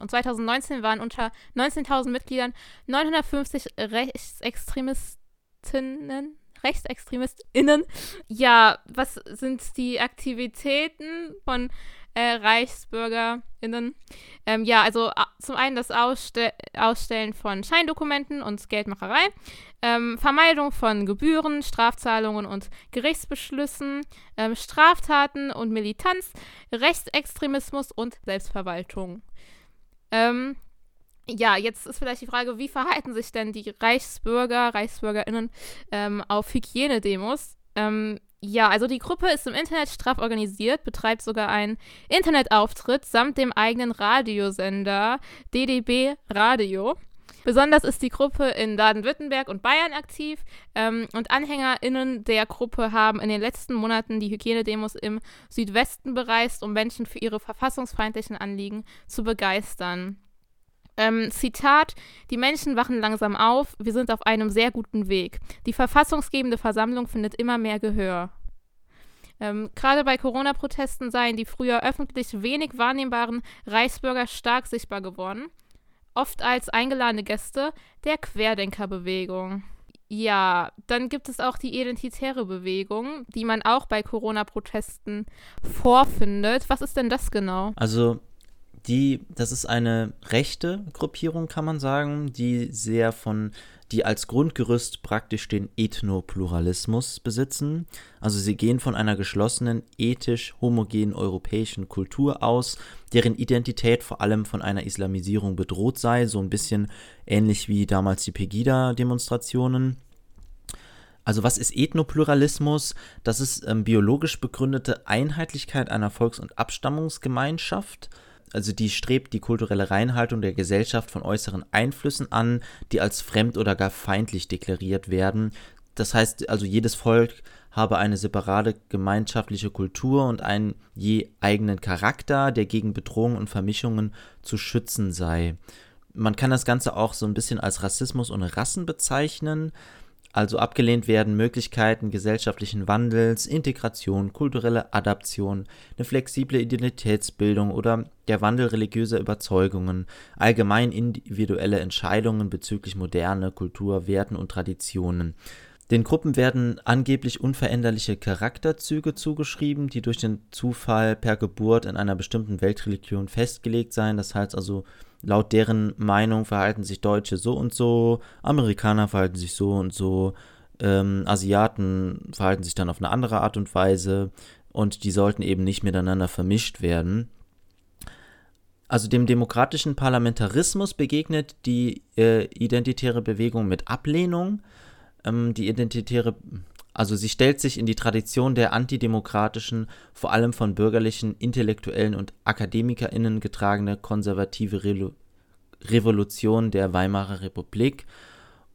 Speaker 1: Und 2019 waren unter 19.000 Mitgliedern 950 Rechtsextremistinnen, RechtsextremistInnen. Ja, was sind die Aktivitäten von äh, ReichsbürgerInnen. Ähm, ja, also zum einen das Ausste Ausstellen von Scheindokumenten und Geldmacherei, ähm, Vermeidung von Gebühren, Strafzahlungen und Gerichtsbeschlüssen, ähm, Straftaten und Militanz, Rechtsextremismus und Selbstverwaltung. Ähm, ja, jetzt ist vielleicht die Frage, wie verhalten sich denn die Reichsbürger, ReichsbürgerInnen ähm, auf Hygienedemos? Ähm, ja, also die Gruppe ist im Internet straff organisiert, betreibt sogar einen Internetauftritt samt dem eigenen Radiosender DDB Radio. Besonders ist die Gruppe in Baden-Württemberg und Bayern aktiv ähm, und AnhängerInnen der Gruppe haben in den letzten Monaten die Hygienedemos im Südwesten bereist, um Menschen für ihre verfassungsfeindlichen Anliegen zu begeistern. Ähm, Zitat: Die Menschen wachen langsam auf, wir sind auf einem sehr guten Weg. Die verfassungsgebende Versammlung findet immer mehr Gehör. Ähm, Gerade bei Corona-Protesten seien die früher öffentlich wenig wahrnehmbaren Reichsbürger stark sichtbar geworden, oft als eingeladene Gäste der Querdenkerbewegung. Ja, dann gibt es auch die identitäre Bewegung, die man auch bei Corona-Protesten vorfindet. Was ist denn das genau?
Speaker 2: Also die, das ist eine rechte Gruppierung, kann man sagen, die sehr von, die als Grundgerüst praktisch den Ethnopluralismus besitzen. Also sie gehen von einer geschlossenen, ethisch homogenen europäischen Kultur aus, deren Identität vor allem von einer Islamisierung bedroht sei, so ein bisschen ähnlich wie damals die Pegida-Demonstrationen. Also was ist Ethnopluralismus? Das ist ähm, biologisch begründete Einheitlichkeit einer Volks- und Abstammungsgemeinschaft also die strebt die kulturelle Reinhaltung der Gesellschaft von äußeren Einflüssen an, die als fremd oder gar feindlich deklariert werden. Das heißt also, jedes Volk habe eine separate gemeinschaftliche Kultur und einen je eigenen Charakter, der gegen Bedrohungen und Vermischungen zu schützen sei. Man kann das Ganze auch so ein bisschen als Rassismus und Rassen bezeichnen. Also abgelehnt werden Möglichkeiten gesellschaftlichen Wandels, Integration, kulturelle Adaption, eine flexible Identitätsbildung oder der Wandel religiöser Überzeugungen, allgemein individuelle Entscheidungen bezüglich moderne Kultur, Werten und Traditionen. Den Gruppen werden angeblich unveränderliche Charakterzüge zugeschrieben, die durch den Zufall per Geburt in einer bestimmten Weltreligion festgelegt seien. Das heißt also, laut deren Meinung verhalten sich Deutsche so und so, Amerikaner verhalten sich so und so, ähm, Asiaten verhalten sich dann auf eine andere Art und Weise und die sollten eben nicht miteinander vermischt werden. Also dem demokratischen Parlamentarismus begegnet die äh, identitäre Bewegung mit Ablehnung. Ähm, die identitäre also sie stellt sich in die Tradition der antidemokratischen, vor allem von bürgerlichen, Intellektuellen und Akademikerinnen getragene konservative Re Revolution der Weimarer Republik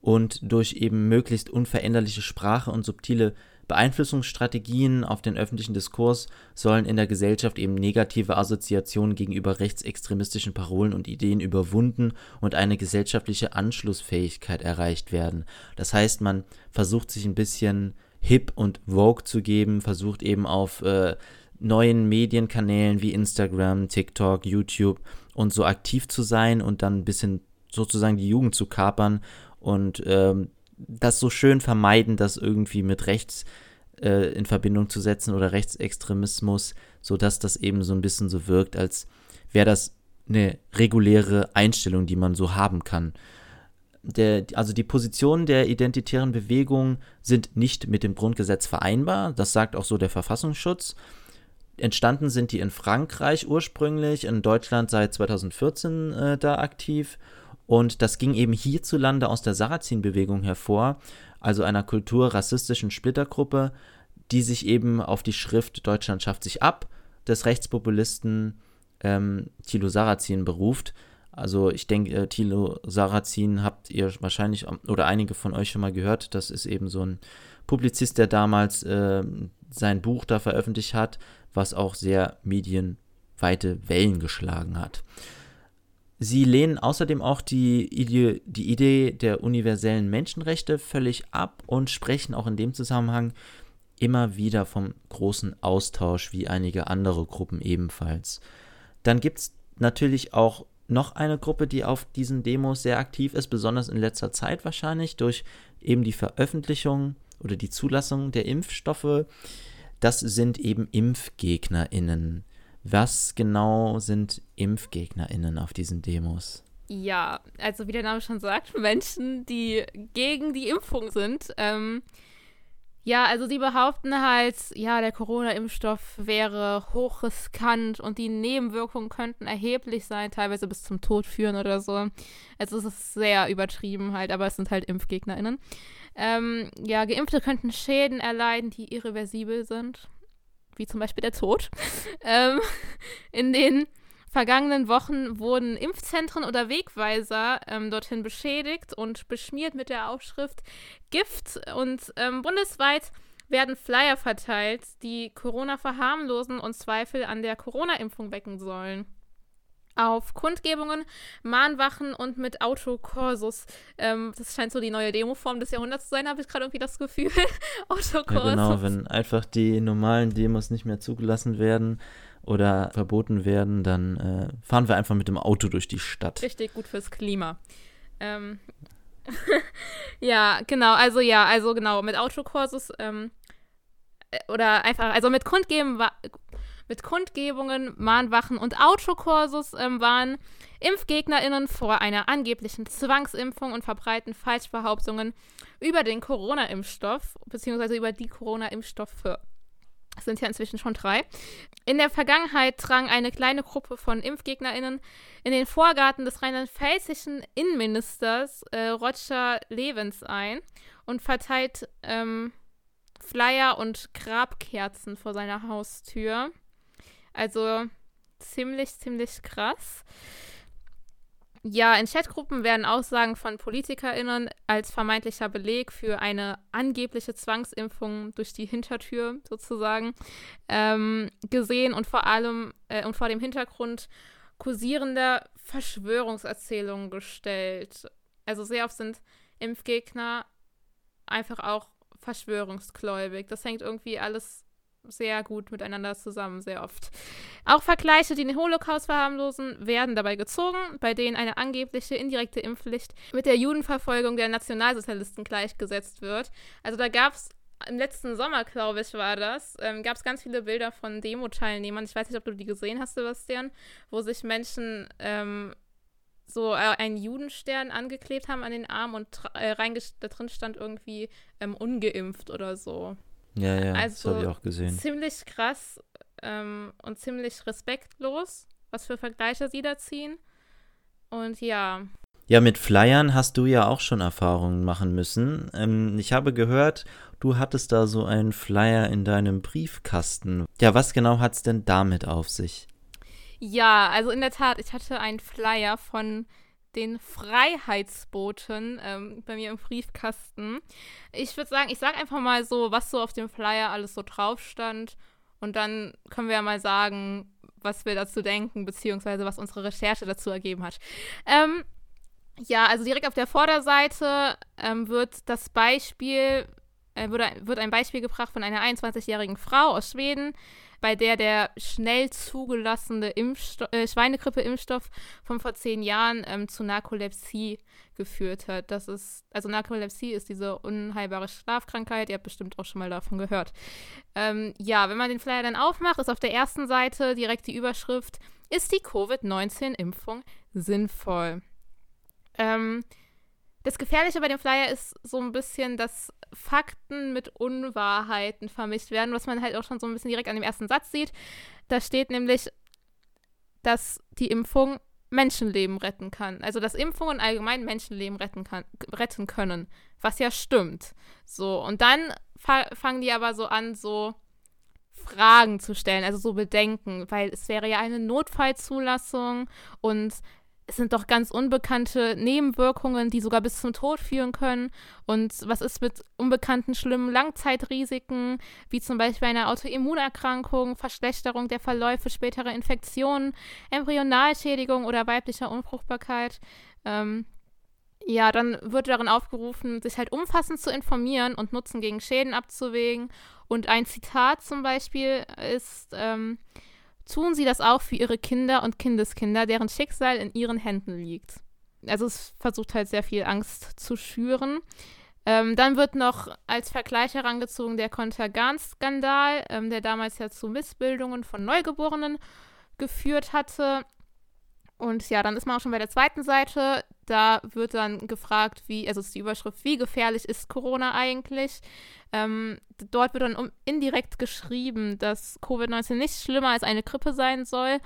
Speaker 2: und durch eben möglichst unveränderliche Sprache und subtile Beeinflussungsstrategien auf den öffentlichen Diskurs sollen in der Gesellschaft eben negative Assoziationen gegenüber rechtsextremistischen Parolen und Ideen überwunden und eine gesellschaftliche Anschlussfähigkeit erreicht werden. Das heißt, man versucht sich ein bisschen hip und vogue zu geben, versucht eben auf äh, neuen Medienkanälen wie Instagram, TikTok, YouTube und so aktiv zu sein und dann ein bisschen sozusagen die Jugend zu kapern und ähm, das so schön vermeiden, das irgendwie mit rechts äh, in Verbindung zu setzen oder Rechtsextremismus, sodass das eben so ein bisschen so wirkt, als wäre das eine reguläre Einstellung, die man so haben kann. Der, also die Positionen der identitären Bewegung sind nicht mit dem Grundgesetz vereinbar, das sagt auch so der Verfassungsschutz. Entstanden sind die in Frankreich ursprünglich, in Deutschland seit 2014 äh, da aktiv und das ging eben hierzulande aus der Sarrazin-Bewegung hervor, also einer kulturrassistischen Splittergruppe, die sich eben auf die Schrift Deutschland schafft sich ab des Rechtspopulisten ähm, Thilo Sarrazin beruft. Also ich denke, äh, Thilo Sarrazin habt ihr wahrscheinlich oder einige von euch schon mal gehört. Das ist eben so ein Publizist, der damals äh, sein Buch da veröffentlicht hat, was auch sehr medienweite Wellen geschlagen hat. Sie lehnen außerdem auch die Idee, die Idee der universellen Menschenrechte völlig ab und sprechen auch in dem Zusammenhang immer wieder vom großen Austausch, wie einige andere Gruppen ebenfalls. Dann gibt es natürlich auch noch eine Gruppe, die auf diesen Demos sehr aktiv ist, besonders in letzter Zeit wahrscheinlich durch eben die Veröffentlichung oder die Zulassung der Impfstoffe. Das sind eben ImpfgegnerInnen. Was genau sind ImpfgegnerInnen auf diesen Demos?
Speaker 1: Ja, also wie der Name schon sagt, Menschen, die gegen die Impfung sind. Ähm, ja, also sie behaupten halt, ja, der Corona-Impfstoff wäre hochriskant und die Nebenwirkungen könnten erheblich sein, teilweise bis zum Tod führen oder so. Also es ist sehr übertrieben halt, aber es sind halt ImpfgegnerInnen. Ähm, ja, Geimpfte könnten Schäden erleiden, die irreversibel sind, wie zum Beispiel der Tod. ähm, in den vergangenen Wochen wurden Impfzentren oder Wegweiser ähm, dorthin beschädigt und beschmiert mit der Aufschrift Gift. Und ähm, bundesweit werden Flyer verteilt, die Corona verharmlosen und Zweifel an der Corona-Impfung wecken sollen auf Kundgebungen, Mahnwachen und mit Autokorsus. Ähm, das scheint so die neue Demoform des Jahrhunderts zu sein, habe ich gerade irgendwie das Gefühl.
Speaker 2: Autokorsus. Ja, genau, wenn einfach die normalen Demos nicht mehr zugelassen werden oder verboten werden, dann äh, fahren wir einfach mit dem Auto durch die Stadt.
Speaker 1: Richtig gut fürs Klima. Ähm, ja, genau, also ja, also genau, mit Autokorsus ähm, äh, oder einfach, also mit Kundgeben mit Kundgebungen, Mahnwachen und Autokursus ähm, waren ImpfgegnerInnen vor einer angeblichen Zwangsimpfung und verbreiten Falschbehauptungen über den Corona-Impfstoff, beziehungsweise über die Corona-Impfstoffe. Es sind ja inzwischen schon drei. In der Vergangenheit drang eine kleine Gruppe von ImpfgegnerInnen in den Vorgarten des rheinland-pfälzischen Innenministers äh, Roger Levens ein und verteilt ähm, Flyer und Grabkerzen vor seiner Haustür. Also ziemlich, ziemlich krass. Ja, in Chatgruppen werden Aussagen von PolitikerInnen als vermeintlicher Beleg für eine angebliche Zwangsimpfung durch die Hintertür sozusagen ähm, gesehen und vor allem äh, und vor dem Hintergrund kursierender Verschwörungserzählungen gestellt. Also sehr oft sind Impfgegner einfach auch verschwörungsgläubig. Das hängt irgendwie alles sehr gut miteinander zusammen, sehr oft. Auch Vergleiche, die den Holocaust verharmlosen, werden dabei gezogen, bei denen eine angebliche indirekte Impfpflicht mit der Judenverfolgung der Nationalsozialisten gleichgesetzt wird. Also da gab es im letzten Sommer, glaube ich, war das, ähm, gab es ganz viele Bilder von Demo-Teilnehmern. Ich weiß nicht, ob du die gesehen hast, Sebastian, wo sich Menschen ähm, so äh, einen Judenstern angeklebt haben an den Arm und äh, da drin stand irgendwie ähm, ungeimpft oder so.
Speaker 2: Ja, ja,
Speaker 1: also,
Speaker 2: das habe ich auch gesehen.
Speaker 1: Ziemlich krass ähm, und ziemlich respektlos, was für Vergleiche sie da ziehen. Und ja.
Speaker 2: Ja, mit Flyern hast du ja auch schon Erfahrungen machen müssen. Ähm, ich habe gehört, du hattest da so einen Flyer in deinem Briefkasten. Ja, was genau hat es denn damit auf sich?
Speaker 1: Ja, also in der Tat, ich hatte einen Flyer von den Freiheitsboten ähm, bei mir im Briefkasten. Ich würde sagen, ich sage einfach mal so, was so auf dem Flyer alles so drauf stand. Und dann können wir ja mal sagen, was wir dazu denken, beziehungsweise was unsere Recherche dazu ergeben hat. Ähm, ja, also direkt auf der Vorderseite ähm, wird das Beispiel, äh, wird, wird ein Beispiel gebracht von einer 21-jährigen Frau aus Schweden, bei der der schnell zugelassene Impfsto äh, Schweinegrippe-Impfstoff von vor zehn Jahren ähm, zu Narkolepsie geführt hat. Das ist, also Narkolepsie ist diese unheilbare Schlafkrankheit. Ihr habt bestimmt auch schon mal davon gehört. Ähm, ja, wenn man den Flyer dann aufmacht, ist auf der ersten Seite direkt die Überschrift: Ist die Covid-19-Impfung sinnvoll? Ähm, das Gefährliche bei dem Flyer ist so ein bisschen, dass Fakten mit Unwahrheiten vermischt werden, was man halt auch schon so ein bisschen direkt an dem ersten Satz sieht. Da steht nämlich, dass die Impfung Menschenleben retten kann. Also dass Impfungen allgemein Menschenleben retten, kann, retten können. Was ja stimmt. So, und dann fangen die aber so an, so Fragen zu stellen, also so Bedenken, weil es wäre ja eine Notfallzulassung und es sind doch ganz unbekannte Nebenwirkungen, die sogar bis zum Tod führen können. Und was ist mit unbekannten schlimmen Langzeitrisiken, wie zum Beispiel einer Autoimmunerkrankung, Verschlechterung der Verläufe späterer Infektionen, Embryonalschädigung oder weiblicher Unfruchtbarkeit? Ähm, ja, dann wird darin aufgerufen, sich halt umfassend zu informieren und Nutzen gegen Schäden abzuwägen. Und ein Zitat zum Beispiel ist, ähm, tun sie das auch für ihre Kinder und Kindeskinder, deren Schicksal in ihren Händen liegt. Also es versucht halt sehr viel Angst zu schüren. Ähm, dann wird noch als Vergleich herangezogen der Kontergan-Skandal, ähm, der damals ja zu Missbildungen von Neugeborenen geführt hatte. Und ja, dann ist man auch schon bei der zweiten Seite. Da wird dann gefragt, wie, also ist die Überschrift, wie gefährlich ist Corona eigentlich? Ähm, dort wird dann um, indirekt geschrieben, dass Covid-19 nicht schlimmer als eine Grippe sein soll.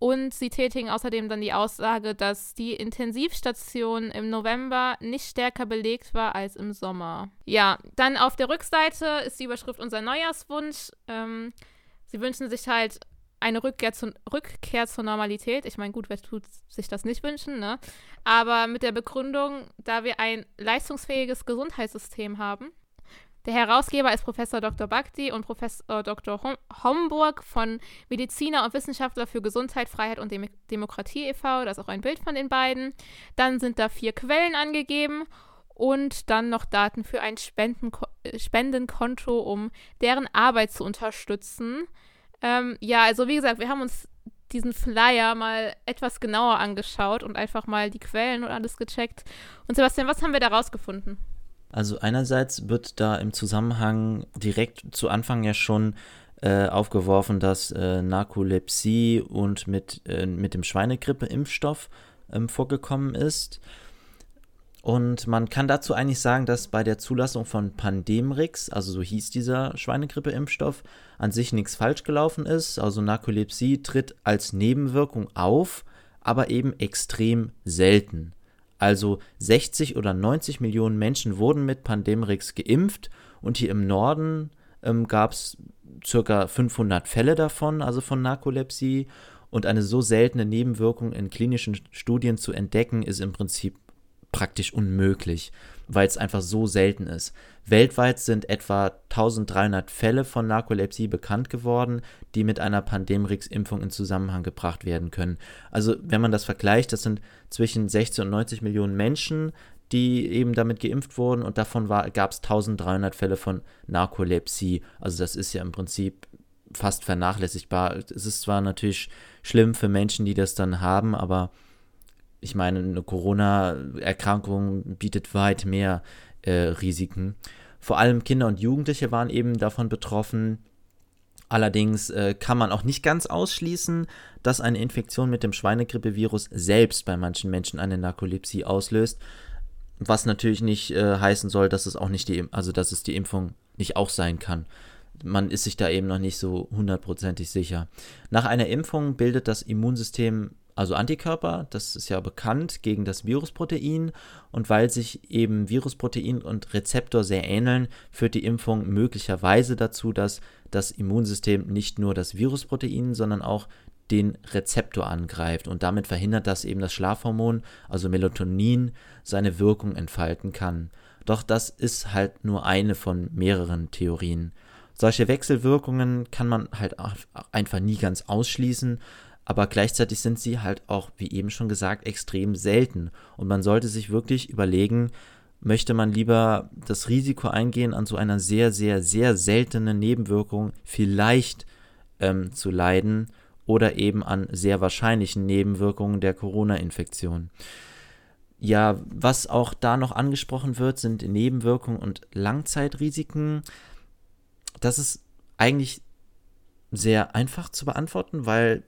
Speaker 1: Und sie tätigen außerdem dann die Aussage, dass die Intensivstation im November nicht stärker belegt war als im Sommer. Ja, dann auf der Rückseite ist die Überschrift unser Neujahrswunsch. Ähm, sie wünschen sich halt eine Rückkehr, zu, Rückkehr zur Normalität. Ich meine, gut, wer tut sich das nicht wünschen, ne? Aber mit der Begründung, da wir ein leistungsfähiges Gesundheitssystem haben. Der Herausgeber ist Professor Dr. Bhakti und Professor Dr. Hom Homburg von Mediziner und Wissenschaftler für Gesundheit, Freiheit und Dem Demokratie e.V. Das ist auch ein Bild von den beiden. Dann sind da vier Quellen angegeben und dann noch Daten für ein Spendenko Spendenkonto, um deren Arbeit zu unterstützen. Ähm, ja, also wie gesagt, wir haben uns diesen Flyer mal etwas genauer angeschaut und einfach mal die Quellen und alles gecheckt. Und Sebastian, was haben wir da rausgefunden?
Speaker 2: Also einerseits wird da im Zusammenhang direkt zu Anfang ja schon äh, aufgeworfen, dass äh, Narkolepsie und mit, äh, mit dem Schweinegrippe-Impfstoff ähm, vorgekommen ist. Und man kann dazu eigentlich sagen, dass bei der Zulassung von Pandemrix, also so hieß dieser Schweinegrippe-Impfstoff, an sich nichts falsch gelaufen ist. Also Narkolepsie tritt als Nebenwirkung auf, aber eben extrem selten. Also 60 oder 90 Millionen Menschen wurden mit Pandemrix geimpft und hier im Norden ähm, gab es circa 500 Fälle davon, also von Narkolepsie. Und eine so seltene Nebenwirkung in klinischen Studien zu entdecken, ist im Prinzip praktisch unmöglich, weil es einfach so selten ist. Weltweit sind etwa 1300 Fälle von Narkolepsie bekannt geworden, die mit einer Pandemrix-Impfung in Zusammenhang gebracht werden können. Also wenn man das vergleicht, das sind zwischen 60 und 90 Millionen Menschen, die eben damit geimpft wurden und davon gab es 1300 Fälle von Narkolepsie. Also das ist ja im Prinzip fast vernachlässigbar. Es ist zwar natürlich schlimm für Menschen, die das dann haben, aber ich meine, eine Corona-Erkrankung bietet weit mehr äh, Risiken. Vor allem Kinder und Jugendliche waren eben davon betroffen. Allerdings äh, kann man auch nicht ganz ausschließen, dass eine Infektion mit dem Schweinegrippevirus selbst bei manchen Menschen eine Narkolepsie auslöst. Was natürlich nicht äh, heißen soll, dass es auch nicht die, also dass es die Impfung nicht auch sein kann. Man ist sich da eben noch nicht so hundertprozentig sicher. Nach einer Impfung bildet das Immunsystem also Antikörper, das ist ja bekannt gegen das Virusprotein und weil sich eben Virusprotein und Rezeptor sehr ähneln, führt die Impfung möglicherweise dazu, dass das Immunsystem nicht nur das Virusprotein, sondern auch den Rezeptor angreift und damit verhindert, dass eben das Schlafhormon, also Melatonin, seine Wirkung entfalten kann. Doch das ist halt nur eine von mehreren Theorien. Solche Wechselwirkungen kann man halt einfach nie ganz ausschließen aber gleichzeitig sind sie halt auch, wie eben schon gesagt, extrem selten. Und man sollte sich wirklich überlegen, möchte man lieber das Risiko eingehen, an so einer sehr, sehr, sehr seltenen Nebenwirkung vielleicht ähm, zu leiden oder eben an sehr wahrscheinlichen Nebenwirkungen der Corona-Infektion. Ja, was auch da noch angesprochen wird, sind Nebenwirkungen und Langzeitrisiken. Das ist eigentlich sehr einfach zu beantworten, weil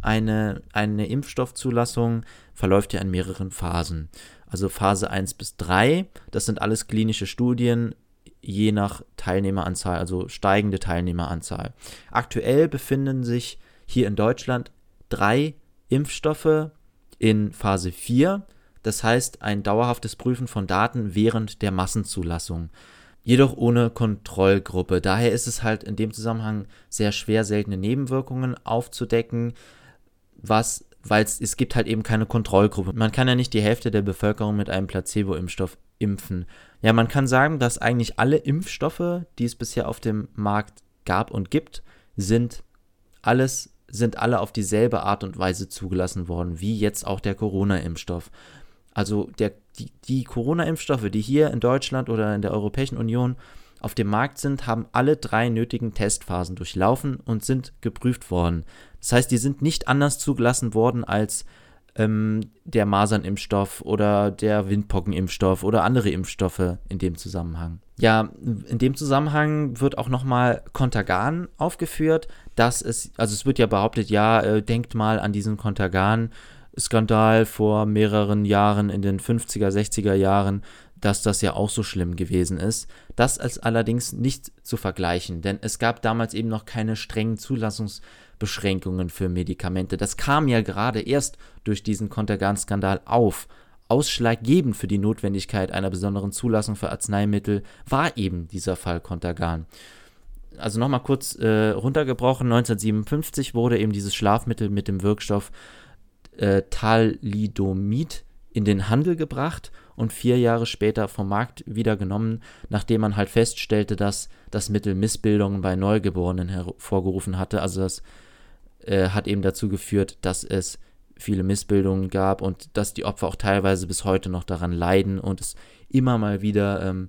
Speaker 2: eine, eine Impfstoffzulassung verläuft ja in mehreren Phasen. Also Phase 1 bis 3, das sind alles klinische Studien, je nach Teilnehmeranzahl, also steigende Teilnehmeranzahl. Aktuell befinden sich hier in Deutschland drei Impfstoffe in Phase 4, das heißt ein dauerhaftes Prüfen von Daten während der Massenzulassung. Jedoch ohne Kontrollgruppe. Daher ist es halt in dem Zusammenhang sehr schwer, seltene Nebenwirkungen aufzudecken was, weil es gibt halt eben keine Kontrollgruppe. Man kann ja nicht die Hälfte der Bevölkerung mit einem Placebo-Impfstoff impfen. Ja, man kann sagen, dass eigentlich alle Impfstoffe, die es bisher auf dem Markt gab und gibt, sind alles sind alle auf dieselbe Art und Weise zugelassen worden, wie jetzt auch der Corona-Impfstoff. Also der, die, die Corona-Impfstoffe, die hier in Deutschland oder in der Europäischen Union auf dem Markt sind, haben alle drei nötigen Testphasen durchlaufen und sind geprüft worden. Das heißt, die sind nicht anders zugelassen worden als ähm, der Masernimpfstoff oder der Windpockenimpfstoff oder andere Impfstoffe in dem Zusammenhang. Ja, in dem Zusammenhang wird auch nochmal Kontergan aufgeführt, dass es, also es wird ja behauptet, ja, äh, denkt mal an diesen Kontergan-Skandal vor mehreren Jahren in den 50er, 60er Jahren, dass das ja auch so schlimm gewesen ist. Das ist allerdings nicht zu vergleichen, denn es gab damals eben noch keine strengen Zulassungsbeschränkungen für Medikamente. Das kam ja gerade erst durch diesen Kontergan-Skandal auf. Ausschlaggebend für die Notwendigkeit einer besonderen Zulassung für Arzneimittel war eben dieser Fall Contergan. Also nochmal kurz äh, runtergebrochen, 1957 wurde eben dieses Schlafmittel mit dem Wirkstoff äh, Thalidomid in den Handel gebracht und vier Jahre später vom Markt wieder genommen, nachdem man halt feststellte, dass das Mittel Missbildungen bei Neugeborenen hervorgerufen hatte. Also das äh, hat eben dazu geführt, dass es viele Missbildungen gab und dass die Opfer auch teilweise bis heute noch daran leiden und es immer mal wieder ähm,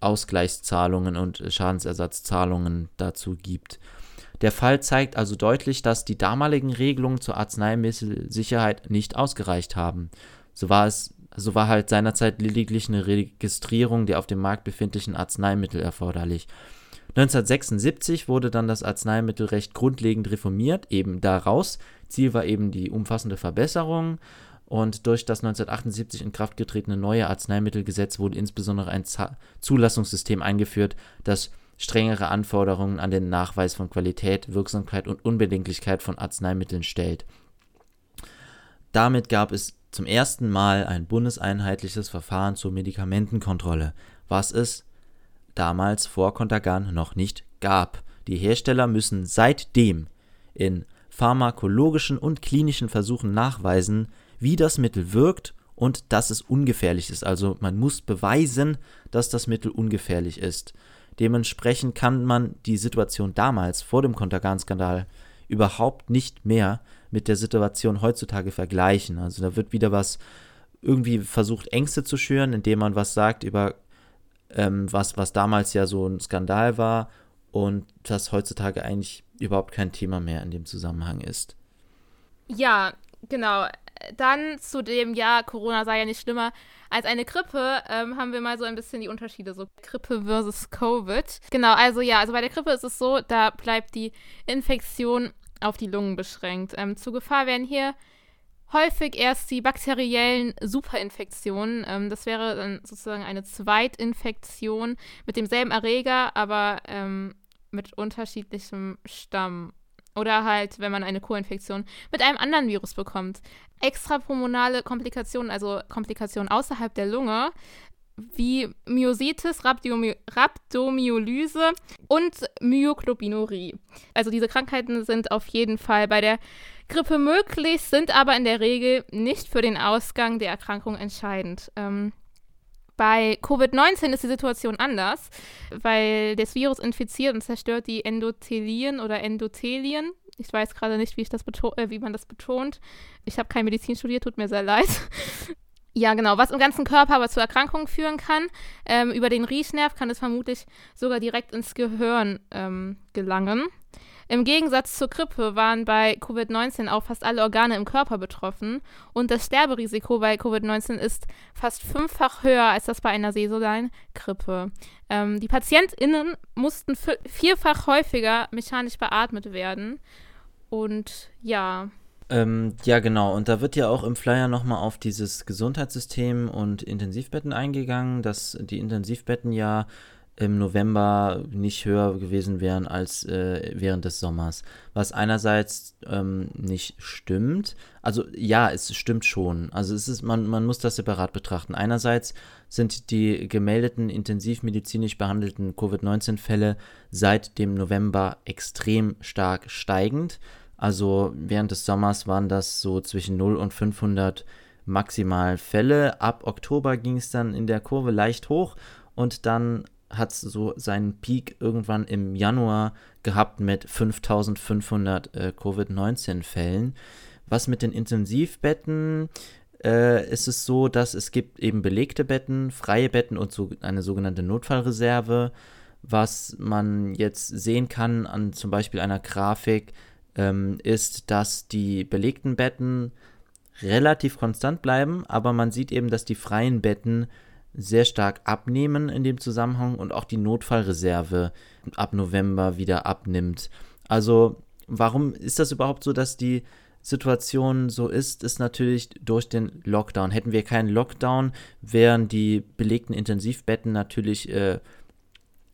Speaker 2: Ausgleichszahlungen und Schadensersatzzahlungen dazu gibt. Der Fall zeigt also deutlich, dass die damaligen Regelungen zur Arzneimittelsicherheit nicht ausgereicht haben. So war es so war halt seinerzeit lediglich eine Registrierung der auf dem Markt befindlichen Arzneimittel erforderlich. 1976 wurde dann das Arzneimittelrecht grundlegend reformiert, eben daraus. Ziel war eben die umfassende Verbesserung und durch das 1978 in Kraft getretene neue Arzneimittelgesetz wurde insbesondere ein Zulassungssystem eingeführt, das strengere Anforderungen an den Nachweis von Qualität, Wirksamkeit und Unbedenklichkeit von Arzneimitteln stellt. Damit gab es zum ersten Mal ein bundeseinheitliches Verfahren zur Medikamentenkontrolle, was es damals vor Contergan noch nicht gab. Die Hersteller müssen seitdem in pharmakologischen und klinischen Versuchen nachweisen, wie das Mittel wirkt und dass es ungefährlich ist. Also man muss beweisen, dass das Mittel ungefährlich ist. Dementsprechend kann man die Situation damals vor dem Contergan-Skandal überhaupt nicht mehr mit der Situation heutzutage vergleichen. Also da wird wieder was irgendwie versucht, Ängste zu schüren, indem man was sagt über ähm, was, was damals ja so ein Skandal war und das heutzutage eigentlich überhaupt kein Thema mehr in dem Zusammenhang ist.
Speaker 1: Ja, genau. Dann zu dem, ja, Corona sei ja nicht schlimmer als eine Grippe, ähm, haben wir mal so ein bisschen die Unterschiede, so Grippe versus Covid. Genau, also ja, also bei der Grippe ist es so, da bleibt die Infektion auf die Lungen beschränkt. Ähm, zu Gefahr werden hier häufig erst die bakteriellen Superinfektionen. Ähm, das wäre dann sozusagen eine Zweitinfektion mit demselben Erreger, aber ähm, mit unterschiedlichem Stamm. Oder halt, wenn man eine Co-Infektion mit einem anderen Virus bekommt. Extrapulmonale Komplikationen, also Komplikationen außerhalb der Lunge, wie Myositis, Rhabdomy Rhabdomyolyse und Myoglobinurie. Also diese Krankheiten sind auf jeden Fall bei der Grippe möglich, sind aber in der Regel nicht für den Ausgang der Erkrankung entscheidend. Ähm, bei Covid-19 ist die Situation anders, weil das Virus infiziert und zerstört die Endothelien oder Endothelien. Ich weiß gerade nicht, wie, ich das äh, wie man das betont. Ich habe kein Medizin studiert, tut mir sehr leid. Ja, genau. Was im ganzen Körper aber zu Erkrankungen führen kann, ähm, über den Riechnerv kann es vermutlich sogar direkt ins Gehirn ähm, gelangen. Im Gegensatz zur Grippe waren bei Covid-19 auch fast alle Organe im Körper betroffen und das Sterberisiko bei Covid-19 ist fast fünffach höher als das bei einer saisonalen Grippe. Ähm, die PatientInnen mussten vierfach häufiger mechanisch beatmet werden und ja,
Speaker 2: ähm, ja, genau. Und da wird ja auch im Flyer nochmal auf dieses Gesundheitssystem und Intensivbetten eingegangen, dass die Intensivbetten ja im November nicht höher gewesen wären als äh, während des Sommers. Was einerseits ähm, nicht stimmt. Also ja, es stimmt schon. Also es ist, man, man muss das separat betrachten. Einerseits sind die gemeldeten intensivmedizinisch behandelten Covid-19-Fälle seit dem November extrem stark steigend. Also während des Sommers waren das so zwischen 0 und 500 maximal Fälle. Ab Oktober ging es dann in der Kurve leicht hoch und dann hat so seinen Peak irgendwann im Januar gehabt mit 5500 äh, Covid-19-Fällen. Was mit den Intensivbetten äh, ist es so, dass es gibt eben belegte Betten, freie Betten und so eine sogenannte Notfallreserve. Was man jetzt sehen kann an zum Beispiel einer Grafik, ähm, ist, dass die belegten Betten relativ konstant bleiben, aber man sieht eben, dass die freien Betten sehr stark abnehmen in dem Zusammenhang und auch die Notfallreserve ab November wieder abnimmt. Also warum ist das überhaupt so, dass die Situation so ist, ist natürlich durch den Lockdown. Hätten wir keinen Lockdown, wären die belegten Intensivbetten natürlich äh,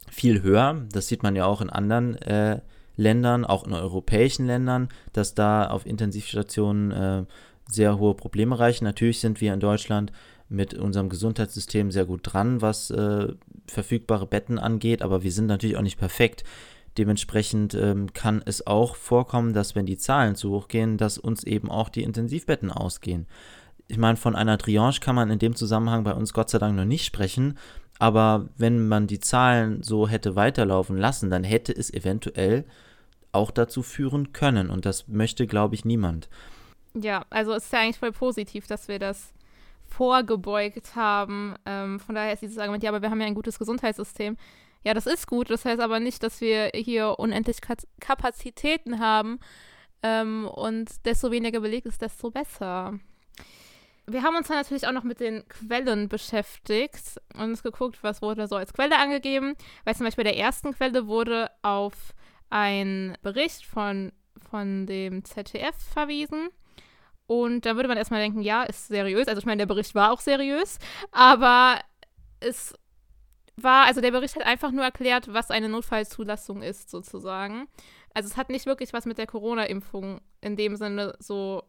Speaker 2: viel höher. Das sieht man ja auch in anderen äh, Ländern, auch in europäischen Ländern, dass da auf Intensivstationen äh, sehr hohe Probleme reichen. Natürlich sind wir in Deutschland mit unserem Gesundheitssystem sehr gut dran, was äh, verfügbare Betten angeht, aber wir sind natürlich auch nicht perfekt. Dementsprechend ähm, kann es auch vorkommen, dass wenn die Zahlen zu hoch gehen, dass uns eben auch die Intensivbetten ausgehen. Ich meine, von einer Triage kann man in dem Zusammenhang bei uns Gott sei Dank noch nicht sprechen, aber wenn man die Zahlen so hätte weiterlaufen lassen, dann hätte es eventuell auch dazu führen können und das möchte, glaube ich, niemand.
Speaker 1: Ja, also ist ja eigentlich voll positiv, dass wir das vorgebeugt haben. Ähm, von daher ist dieses Argument, ja, aber wir haben ja ein gutes Gesundheitssystem. Ja, das ist gut. Das heißt aber nicht, dass wir hier unendlich Kapazitäten haben. Ähm, und desto weniger belegt ist, desto besser. Wir haben uns dann natürlich auch noch mit den Quellen beschäftigt und uns geguckt, was wurde so als Quelle angegeben. Weil zum Beispiel der ersten Quelle wurde auf einen Bericht von, von dem ZDF verwiesen. Und da würde man erstmal denken, ja, ist seriös. Also ich meine, der Bericht war auch seriös, aber es war, also der Bericht hat einfach nur erklärt, was eine Notfallzulassung ist, sozusagen. Also es hat nicht wirklich was mit der Corona-Impfung in dem Sinne so,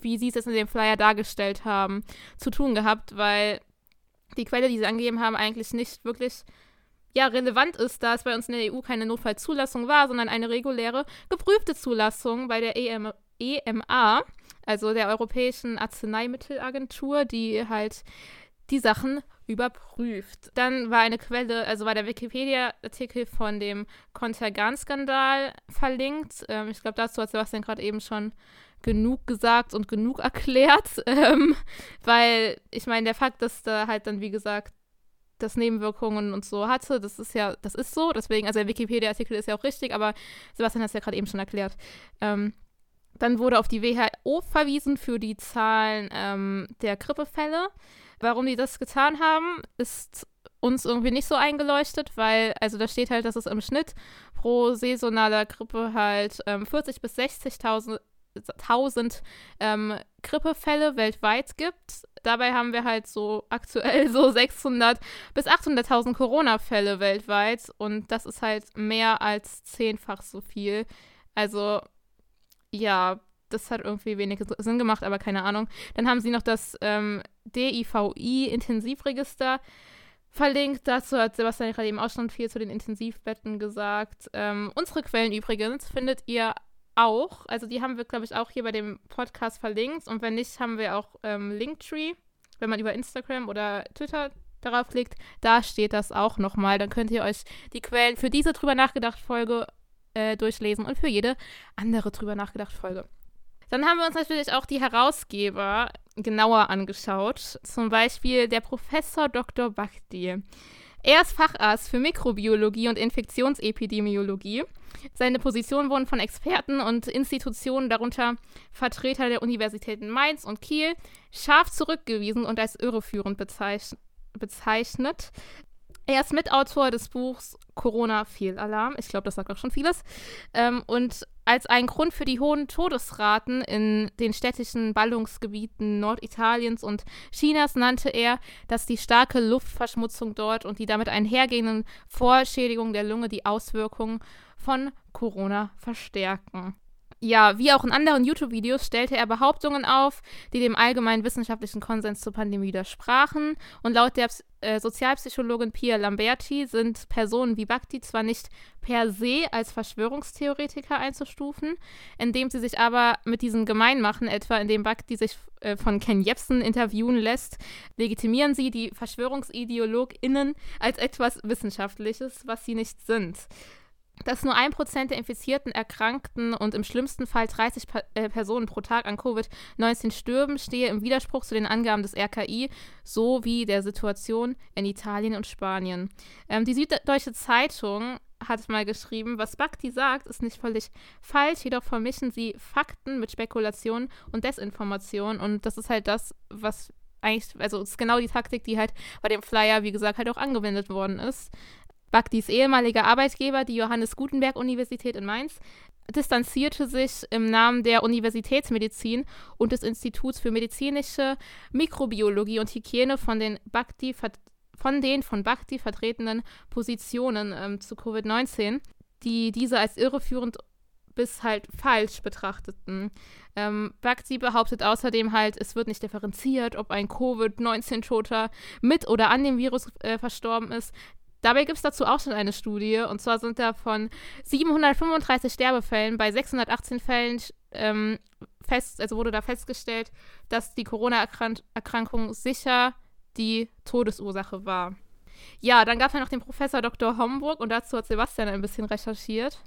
Speaker 1: wie sie es jetzt in dem Flyer dargestellt haben, zu tun gehabt, weil die Quelle, die sie angegeben haben, eigentlich nicht wirklich ja, relevant ist, da es bei uns in der EU keine Notfallzulassung war, sondern eine reguläre, geprüfte Zulassung bei der EM EMA, also der Europäischen Arzneimittelagentur, die halt die Sachen überprüft. Dann war eine Quelle, also war der Wikipedia-Artikel von dem Kontergan-Skandal verlinkt. Ähm, ich glaube, dazu hat Sebastian gerade eben schon genug gesagt und genug erklärt, ähm, weil ich meine, der Fakt, dass da halt dann, wie gesagt, das Nebenwirkungen und so hatte, das ist ja, das ist so, deswegen, also der Wikipedia-Artikel ist ja auch richtig, aber Sebastian hat es ja gerade eben schon erklärt. Ähm, dann wurde auf die WHO verwiesen für die Zahlen ähm, der Grippefälle. Warum die das getan haben, ist uns irgendwie nicht so eingeleuchtet, weil, also da steht halt, dass es im Schnitt pro saisonaler Grippe halt ähm, 40.000 bis 60.000 1000 ähm, Grippefälle weltweit gibt. Dabei haben wir halt so aktuell so 600 bis 800.000 Corona-Fälle weltweit und das ist halt mehr als zehnfach so viel. Also ja, das hat irgendwie wenig Sinn gemacht, aber keine Ahnung. Dann haben sie noch das ähm, DIVI-Intensivregister verlinkt. Dazu hat Sebastian gerade eben auch schon viel zu den Intensivbetten gesagt. Ähm, unsere Quellen übrigens findet ihr auch. Also die haben wir, glaube ich, auch hier bei dem Podcast verlinkt. Und wenn nicht, haben wir auch ähm, Linktree. Wenn man über Instagram oder Twitter darauf klickt, da steht das auch nochmal. Dann könnt ihr euch die Quellen für diese drüber nachgedacht Folge äh, durchlesen und für jede andere drüber nachgedacht Folge. Dann haben wir uns natürlich auch die Herausgeber genauer angeschaut. Zum Beispiel der Professor Dr. Bhakti. Er ist Facharzt für Mikrobiologie und Infektionsepidemiologie. Seine Positionen wurden von Experten und Institutionen, darunter Vertreter der Universitäten Mainz und Kiel, scharf zurückgewiesen und als irreführend bezeichnet. Er ist Mitautor des Buchs Corona Fehlalarm. Ich glaube, das sagt auch schon vieles. Ähm, und als einen Grund für die hohen Todesraten in den städtischen Ballungsgebieten Norditaliens und Chinas nannte er, dass die starke Luftverschmutzung dort und die damit einhergehenden Vorschädigungen der Lunge die Auswirkungen von Corona verstärken. Ja, wie auch in anderen YouTube-Videos stellte er Behauptungen auf, die dem allgemeinen wissenschaftlichen Konsens zur Pandemie widersprachen. Und laut der äh, Sozialpsychologin Pia Lamberti sind Personen wie Bhakti zwar nicht per se als Verschwörungstheoretiker einzustufen, indem sie sich aber mit diesen gemein machen, etwa indem Bhakti sich äh, von Ken Jebsen interviewen lässt, legitimieren sie die VerschwörungsideologInnen als etwas Wissenschaftliches, was sie nicht sind dass nur ein Prozent der Infizierten, Erkrankten und im schlimmsten Fall 30 pa äh, Personen pro Tag an Covid-19 stürben, stehe im Widerspruch zu den Angaben des RKI sowie der Situation in Italien und Spanien. Ähm, die Süddeutsche Zeitung hat mal geschrieben, was Bhakti sagt, ist nicht völlig falsch, jedoch vermischen sie Fakten mit Spekulation und Desinformation. Und das ist halt das, was eigentlich, also ist genau die Taktik, die halt bei dem Flyer, wie gesagt, halt auch angewendet worden ist. Bhaktis ehemaliger Arbeitgeber, die Johannes Gutenberg Universität in Mainz, distanzierte sich im Namen der Universitätsmedizin und des Instituts für medizinische Mikrobiologie und Hygiene von den Bhakti von den von Bhakti vertretenen Positionen ähm, zu Covid-19, die diese als irreführend bis halt falsch betrachteten. Ähm, Bhakti behauptet außerdem halt, es wird nicht differenziert, ob ein Covid-19-Toter mit oder an dem Virus äh, verstorben ist. Dabei gibt es dazu auch schon eine Studie, und zwar sind da von 735 Sterbefällen bei 618 Fällen ähm, fest, also wurde da festgestellt, dass die Corona-Erkrankung sicher die Todesursache war. Ja, dann gab es ja noch den Professor Dr. Homburg und dazu hat Sebastian ein bisschen recherchiert.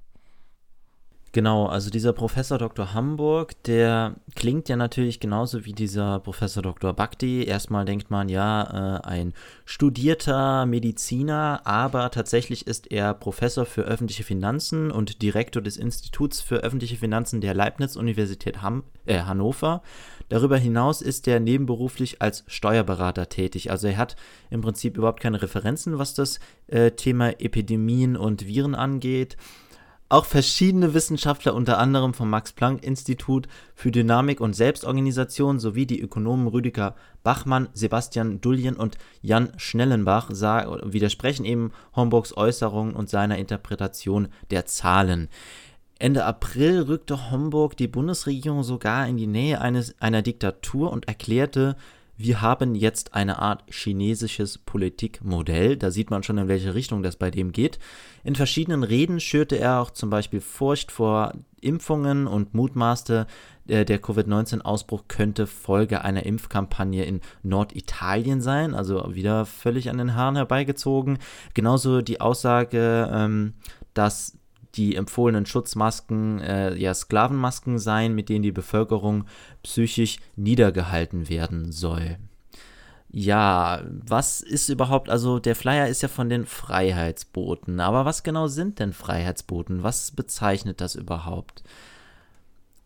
Speaker 2: Genau, also dieser Professor Dr. Hamburg, der klingt ja natürlich genauso wie dieser Professor Dr. Bhakti. Erstmal denkt man, ja, äh, ein studierter Mediziner, aber tatsächlich ist er Professor für öffentliche Finanzen und Direktor des Instituts für öffentliche Finanzen der Leibniz-Universität äh, Hannover. Darüber hinaus ist er nebenberuflich als Steuerberater tätig. Also er hat im Prinzip überhaupt keine Referenzen, was das äh, Thema Epidemien und Viren angeht. Auch verschiedene Wissenschaftler, unter anderem vom Max-Planck-Institut für Dynamik und Selbstorganisation sowie die Ökonomen Rüdiger Bachmann, Sebastian Dullien und Jan Schnellenbach, widersprechen eben Homburgs Äußerungen und seiner Interpretation der Zahlen. Ende April rückte Homburg die Bundesregierung sogar in die Nähe eines, einer Diktatur und erklärte, wir haben jetzt eine Art chinesisches Politikmodell. Da sieht man schon, in welche Richtung das bei dem geht. In verschiedenen Reden schürte er auch zum Beispiel Furcht vor Impfungen und mutmaßte, äh, der Covid-19-Ausbruch könnte Folge einer Impfkampagne in Norditalien sein, also wieder völlig an den Haaren herbeigezogen. Genauso die Aussage, ähm, dass die empfohlenen Schutzmasken äh, ja Sklavenmasken seien, mit denen die Bevölkerung psychisch niedergehalten werden soll. Ja, was ist überhaupt, also der Flyer ist ja von den Freiheitsboten, aber was genau sind denn Freiheitsboten? Was bezeichnet das überhaupt?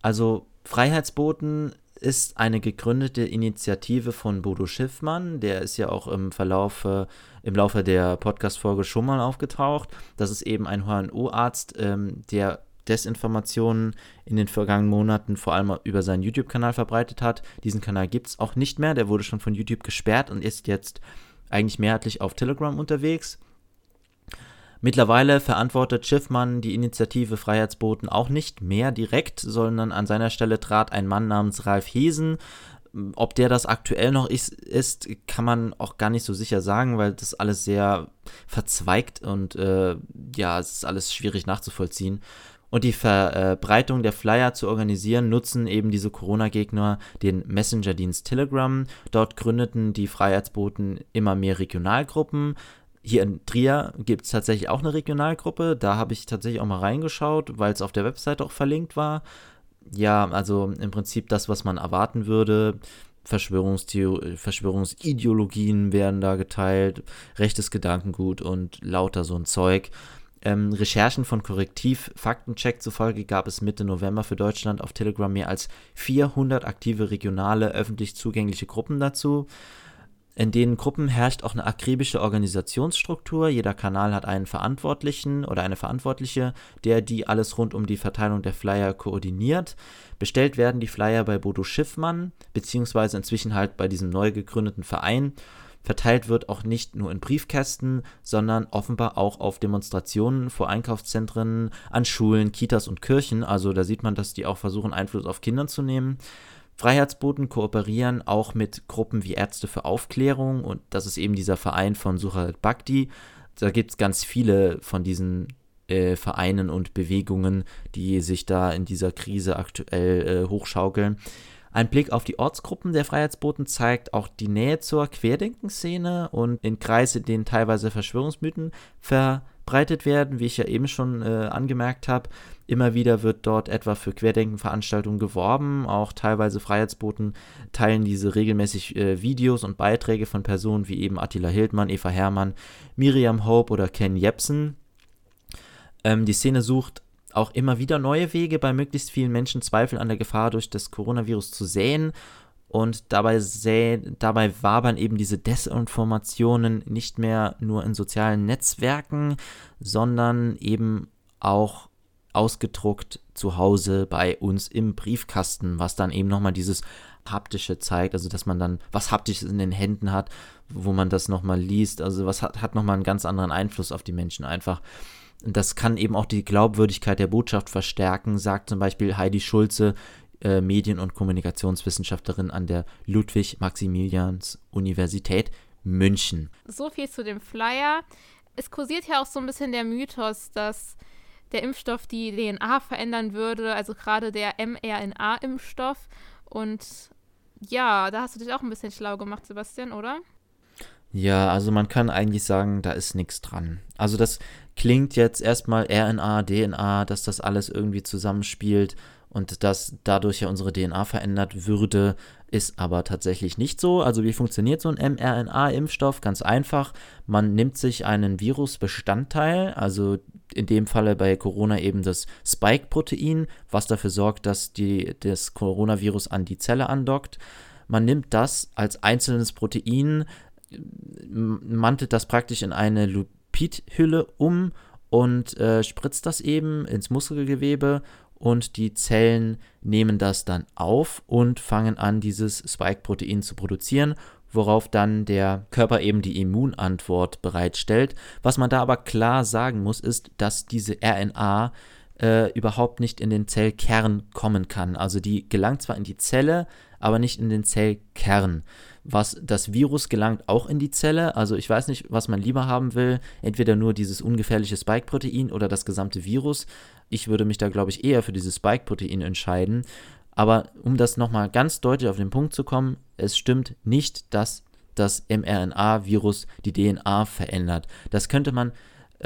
Speaker 2: Also Freiheitsboten ist eine gegründete Initiative von Bodo Schiffmann, der ist ja auch im Verlauf, im Laufe der Podcast-Folge schon mal aufgetaucht. Das ist eben ein HNO-Arzt, ähm, der Desinformationen in den vergangenen Monaten vor allem über seinen YouTube-Kanal verbreitet hat. Diesen Kanal gibt es auch nicht mehr, der wurde schon von YouTube gesperrt und ist jetzt eigentlich mehrheitlich auf Telegram unterwegs. Mittlerweile verantwortet Schiffmann die Initiative Freiheitsboten auch nicht mehr direkt, sondern an seiner Stelle trat ein Mann namens Ralf Hesen. Ob der das aktuell noch ist, ist, kann man auch gar nicht so sicher sagen, weil das alles sehr verzweigt und äh, ja, es ist alles schwierig nachzuvollziehen. Und die Verbreitung der Flyer zu organisieren, nutzen eben diese Corona-Gegner den Messenger-Dienst Telegram. Dort gründeten die Freiheitsboten immer mehr Regionalgruppen, hier in Trier gibt es tatsächlich auch eine Regionalgruppe. Da habe ich tatsächlich auch mal reingeschaut, weil es auf der Webseite auch verlinkt war. Ja, also im Prinzip das, was man erwarten würde. Verschwörungsideologien werden da geteilt, rechtes Gedankengut und lauter so ein Zeug. Ähm, Recherchen von Korrektiv Faktencheck zufolge gab es Mitte November für Deutschland auf Telegram mehr als 400 aktive regionale öffentlich zugängliche Gruppen dazu. In den Gruppen herrscht auch eine akribische Organisationsstruktur. Jeder Kanal hat einen Verantwortlichen oder eine Verantwortliche, der die alles rund um die Verteilung der Flyer koordiniert. Bestellt werden die Flyer bei Bodo Schiffmann, beziehungsweise inzwischen halt bei diesem neu gegründeten Verein. Verteilt wird auch nicht nur in Briefkästen, sondern offenbar auch auf Demonstrationen vor Einkaufszentren, an Schulen, Kitas und Kirchen. Also da sieht man, dass die auch versuchen, Einfluss auf Kinder zu nehmen. Freiheitsboten kooperieren auch mit Gruppen wie Ärzte für Aufklärung und das ist eben dieser Verein von Sucharit Bhakti. Da gibt es ganz viele von diesen äh, Vereinen und Bewegungen, die sich da in dieser Krise aktuell äh, hochschaukeln. Ein Blick auf die Ortsgruppen der Freiheitsboten zeigt auch die Nähe zur Querdenkenszene und in Kreise, in denen teilweise Verschwörungsmythen verbreitet werden, wie ich ja eben schon äh, angemerkt habe. Immer wieder wird dort etwa für Querdenkenveranstaltungen geworben. Auch teilweise Freiheitsboten teilen diese regelmäßig äh, Videos und Beiträge von Personen wie eben Attila Hildmann, Eva Herrmann, Miriam Hope oder Ken Jepsen. Ähm, die Szene sucht auch immer wieder neue Wege, bei möglichst vielen Menschen Zweifel an der Gefahr durch das Coronavirus zu säen. Und dabei, säh, dabei wabern eben diese Desinformationen nicht mehr nur in sozialen Netzwerken, sondern eben auch ausgedruckt zu Hause bei uns im Briefkasten, was dann eben nochmal dieses haptische zeigt, also dass man dann was haptisches in den Händen hat, wo man das nochmal liest, also was hat, hat nochmal einen ganz anderen Einfluss auf die Menschen einfach. Das kann eben auch die Glaubwürdigkeit der Botschaft verstärken, sagt zum Beispiel Heidi Schulze, äh, Medien- und Kommunikationswissenschaftlerin an der Ludwig-Maximilians-Universität München.
Speaker 1: So viel zu dem Flyer. Es kursiert ja auch so ein bisschen der Mythos, dass der Impfstoff die DNA verändern würde, also gerade der mRNA-Impfstoff. Und ja, da hast du dich auch ein bisschen schlau gemacht, Sebastian, oder?
Speaker 2: Ja, also man kann eigentlich sagen, da ist nichts dran. Also das klingt jetzt erstmal RNA, DNA, dass das alles irgendwie zusammenspielt und dass dadurch ja unsere DNA verändert würde, ist aber tatsächlich nicht so. Also wie funktioniert so ein mRNA-Impfstoff? Ganz einfach. Man nimmt sich einen Virusbestandteil, also in dem Falle bei Corona eben das Spike-Protein, was dafür sorgt, dass die, das Coronavirus an die Zelle andockt. Man nimmt das als einzelnes Protein, mantelt das praktisch in eine Lipidhülle um und äh, spritzt das eben ins Muskelgewebe und die Zellen nehmen das dann auf und fangen an, dieses Spike-Protein zu produzieren, worauf dann der Körper eben die Immunantwort bereitstellt. Was man da aber klar sagen muss, ist, dass diese RNA äh, überhaupt nicht in den Zellkern kommen kann. Also die gelangt zwar in die Zelle, aber nicht in den Zellkern. Was das Virus gelangt auch in die Zelle. Also ich weiß nicht, was man lieber haben will. Entweder nur dieses ungefährliche Spike-Protein oder das gesamte Virus. Ich würde mich da, glaube ich, eher für dieses Spike-Protein entscheiden. Aber um das nochmal ganz deutlich auf den Punkt zu kommen, es stimmt nicht, dass das mRNA-Virus die DNA verändert. Das könnte man,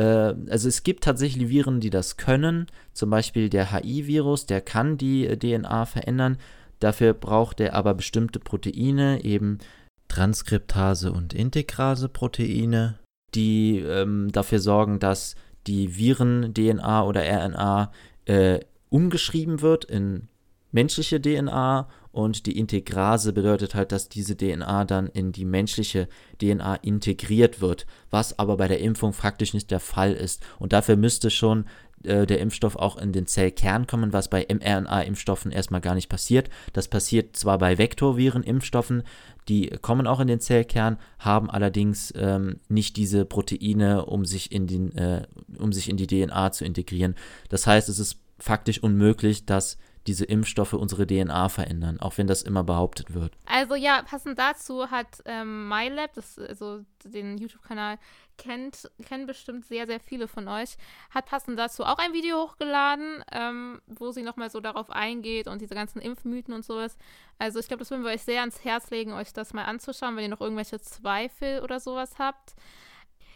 Speaker 2: also es gibt tatsächlich Viren, die das können. Zum Beispiel der HI-Virus, der kann die äh, DNA verändern. Dafür braucht er aber bestimmte Proteine, eben Transkriptase und Integrase-Proteine, die ähm, dafür sorgen, dass die Viren-DNA oder RNA äh, umgeschrieben wird in menschliche DNA und die Integrase bedeutet halt, dass diese DNA dann in die menschliche DNA integriert wird, was aber bei der Impfung faktisch nicht der Fall ist. Und dafür müsste schon äh, der Impfstoff auch in den Zellkern kommen, was bei mRNA-Impfstoffen erstmal gar nicht passiert. Das passiert zwar bei Vektorviren-Impfstoffen, die kommen auch in den Zellkern, haben allerdings ähm, nicht diese Proteine, um sich, in den, äh, um sich in die DNA zu integrieren. Das heißt, es ist faktisch unmöglich, dass diese Impfstoffe unsere DNA verändern, auch wenn das immer behauptet wird.
Speaker 1: Also ja, passend dazu hat ähm, MyLab, das, also den YouTube-Kanal kennt, kennen bestimmt sehr, sehr viele von euch, hat passend dazu auch ein Video hochgeladen, ähm, wo sie nochmal so darauf eingeht und diese ganzen Impfmythen und sowas. Also ich glaube, das würden wir euch sehr ans Herz legen, euch das mal anzuschauen, wenn ihr noch irgendwelche Zweifel oder sowas habt.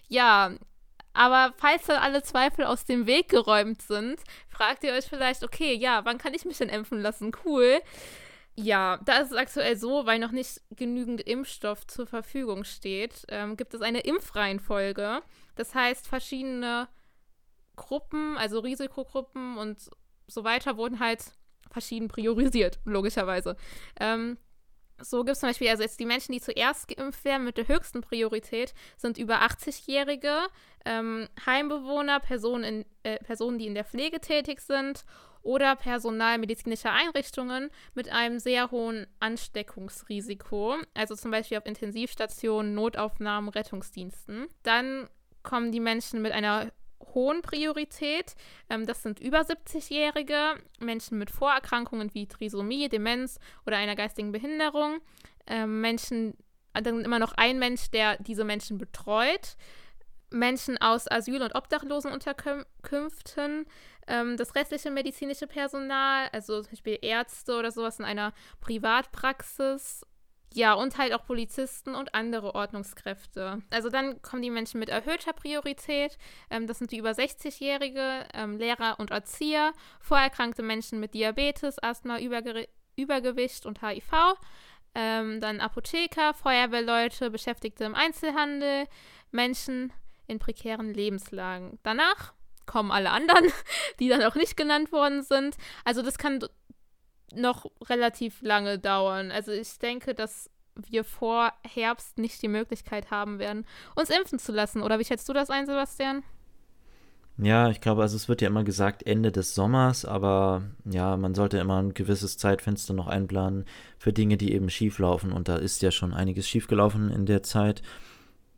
Speaker 1: Ja, aber falls dann alle Zweifel aus dem Weg geräumt sind, fragt ihr euch vielleicht, okay, ja, wann kann ich mich denn impfen lassen? Cool. Ja, da ist es aktuell so, weil noch nicht genügend Impfstoff zur Verfügung steht, ähm, gibt es eine Impfreihenfolge. Das heißt, verschiedene Gruppen, also Risikogruppen und so weiter, wurden halt verschieden priorisiert, logischerweise. Ähm, so gibt es zum Beispiel, also jetzt die Menschen, die zuerst geimpft werden mit der höchsten Priorität, sind über 80-Jährige, ähm, Heimbewohner, Personen, in, äh, Personen, die in der Pflege tätig sind oder Personal medizinischer Einrichtungen mit einem sehr hohen Ansteckungsrisiko, also zum Beispiel auf Intensivstationen, Notaufnahmen, Rettungsdiensten. Dann kommen die Menschen mit einer hohen Priorität. Ähm, das sind über 70-Jährige, Menschen mit Vorerkrankungen wie Trisomie, Demenz oder einer geistigen Behinderung. Ähm, Menschen, dann immer noch ein Mensch, der diese Menschen betreut. Menschen aus Asyl- und Obdachlosenunterkünften, ähm, das restliche medizinische Personal, also zum Beispiel Ärzte oder sowas in einer Privatpraxis ja, und halt auch Polizisten und andere Ordnungskräfte. Also dann kommen die Menschen mit erhöhter Priorität. Ähm, das sind die über 60-Jährige, ähm, Lehrer und Erzieher, vorerkrankte Menschen mit Diabetes, Asthma, Überge Übergewicht und HIV. Ähm, dann Apotheker, Feuerwehrleute, Beschäftigte im Einzelhandel, Menschen in prekären Lebenslagen. Danach kommen alle anderen, die dann auch nicht genannt worden sind. Also das kann noch relativ lange dauern. Also ich denke, dass wir vor Herbst nicht die Möglichkeit haben werden, uns impfen zu lassen. Oder wie schätzt du das ein, Sebastian?
Speaker 2: Ja, ich glaube, also es wird ja immer gesagt Ende des Sommers, aber ja, man sollte immer ein gewisses Zeitfenster noch einplanen für Dinge, die eben schief laufen und da ist ja schon einiges schiefgelaufen in der Zeit.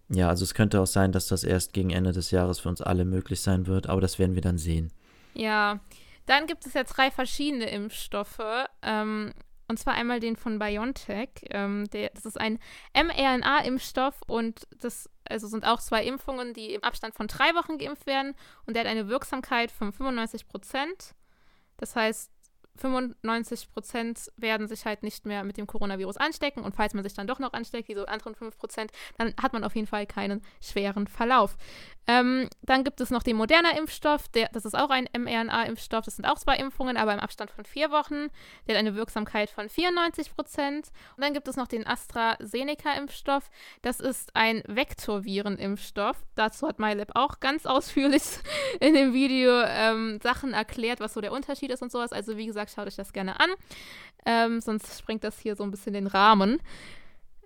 Speaker 2: Ja, also es könnte auch sein, dass das erst gegen Ende des Jahres für uns alle möglich sein wird, aber das werden wir dann sehen.
Speaker 1: Ja, dann gibt es ja drei verschiedene Impfstoffe. Ähm, und zwar einmal den von BioNTech. Ähm, der, das ist ein mRNA-Impfstoff und das also sind auch zwei Impfungen, die im Abstand von drei Wochen geimpft werden. Und der hat eine Wirksamkeit von 95 Prozent. Das heißt, 95 Prozent werden sich halt nicht mehr mit dem Coronavirus anstecken. Und falls man sich dann doch noch ansteckt, diese anderen 5 Prozent, dann hat man auf jeden Fall keinen schweren Verlauf. Ähm, dann gibt es noch den Moderna-Impfstoff. das ist auch ein mRNA-Impfstoff. Das sind auch zwei Impfungen, aber im Abstand von vier Wochen. Der hat eine Wirksamkeit von 94 Prozent. Und dann gibt es noch den AstraZeneca-Impfstoff. Das ist ein Vektorviren-Impfstoff. Dazu hat MyLab auch ganz ausführlich in dem Video ähm, Sachen erklärt, was so der Unterschied ist und sowas. Also wie gesagt, schaut euch das gerne an. Ähm, sonst springt das hier so ein bisschen den Rahmen.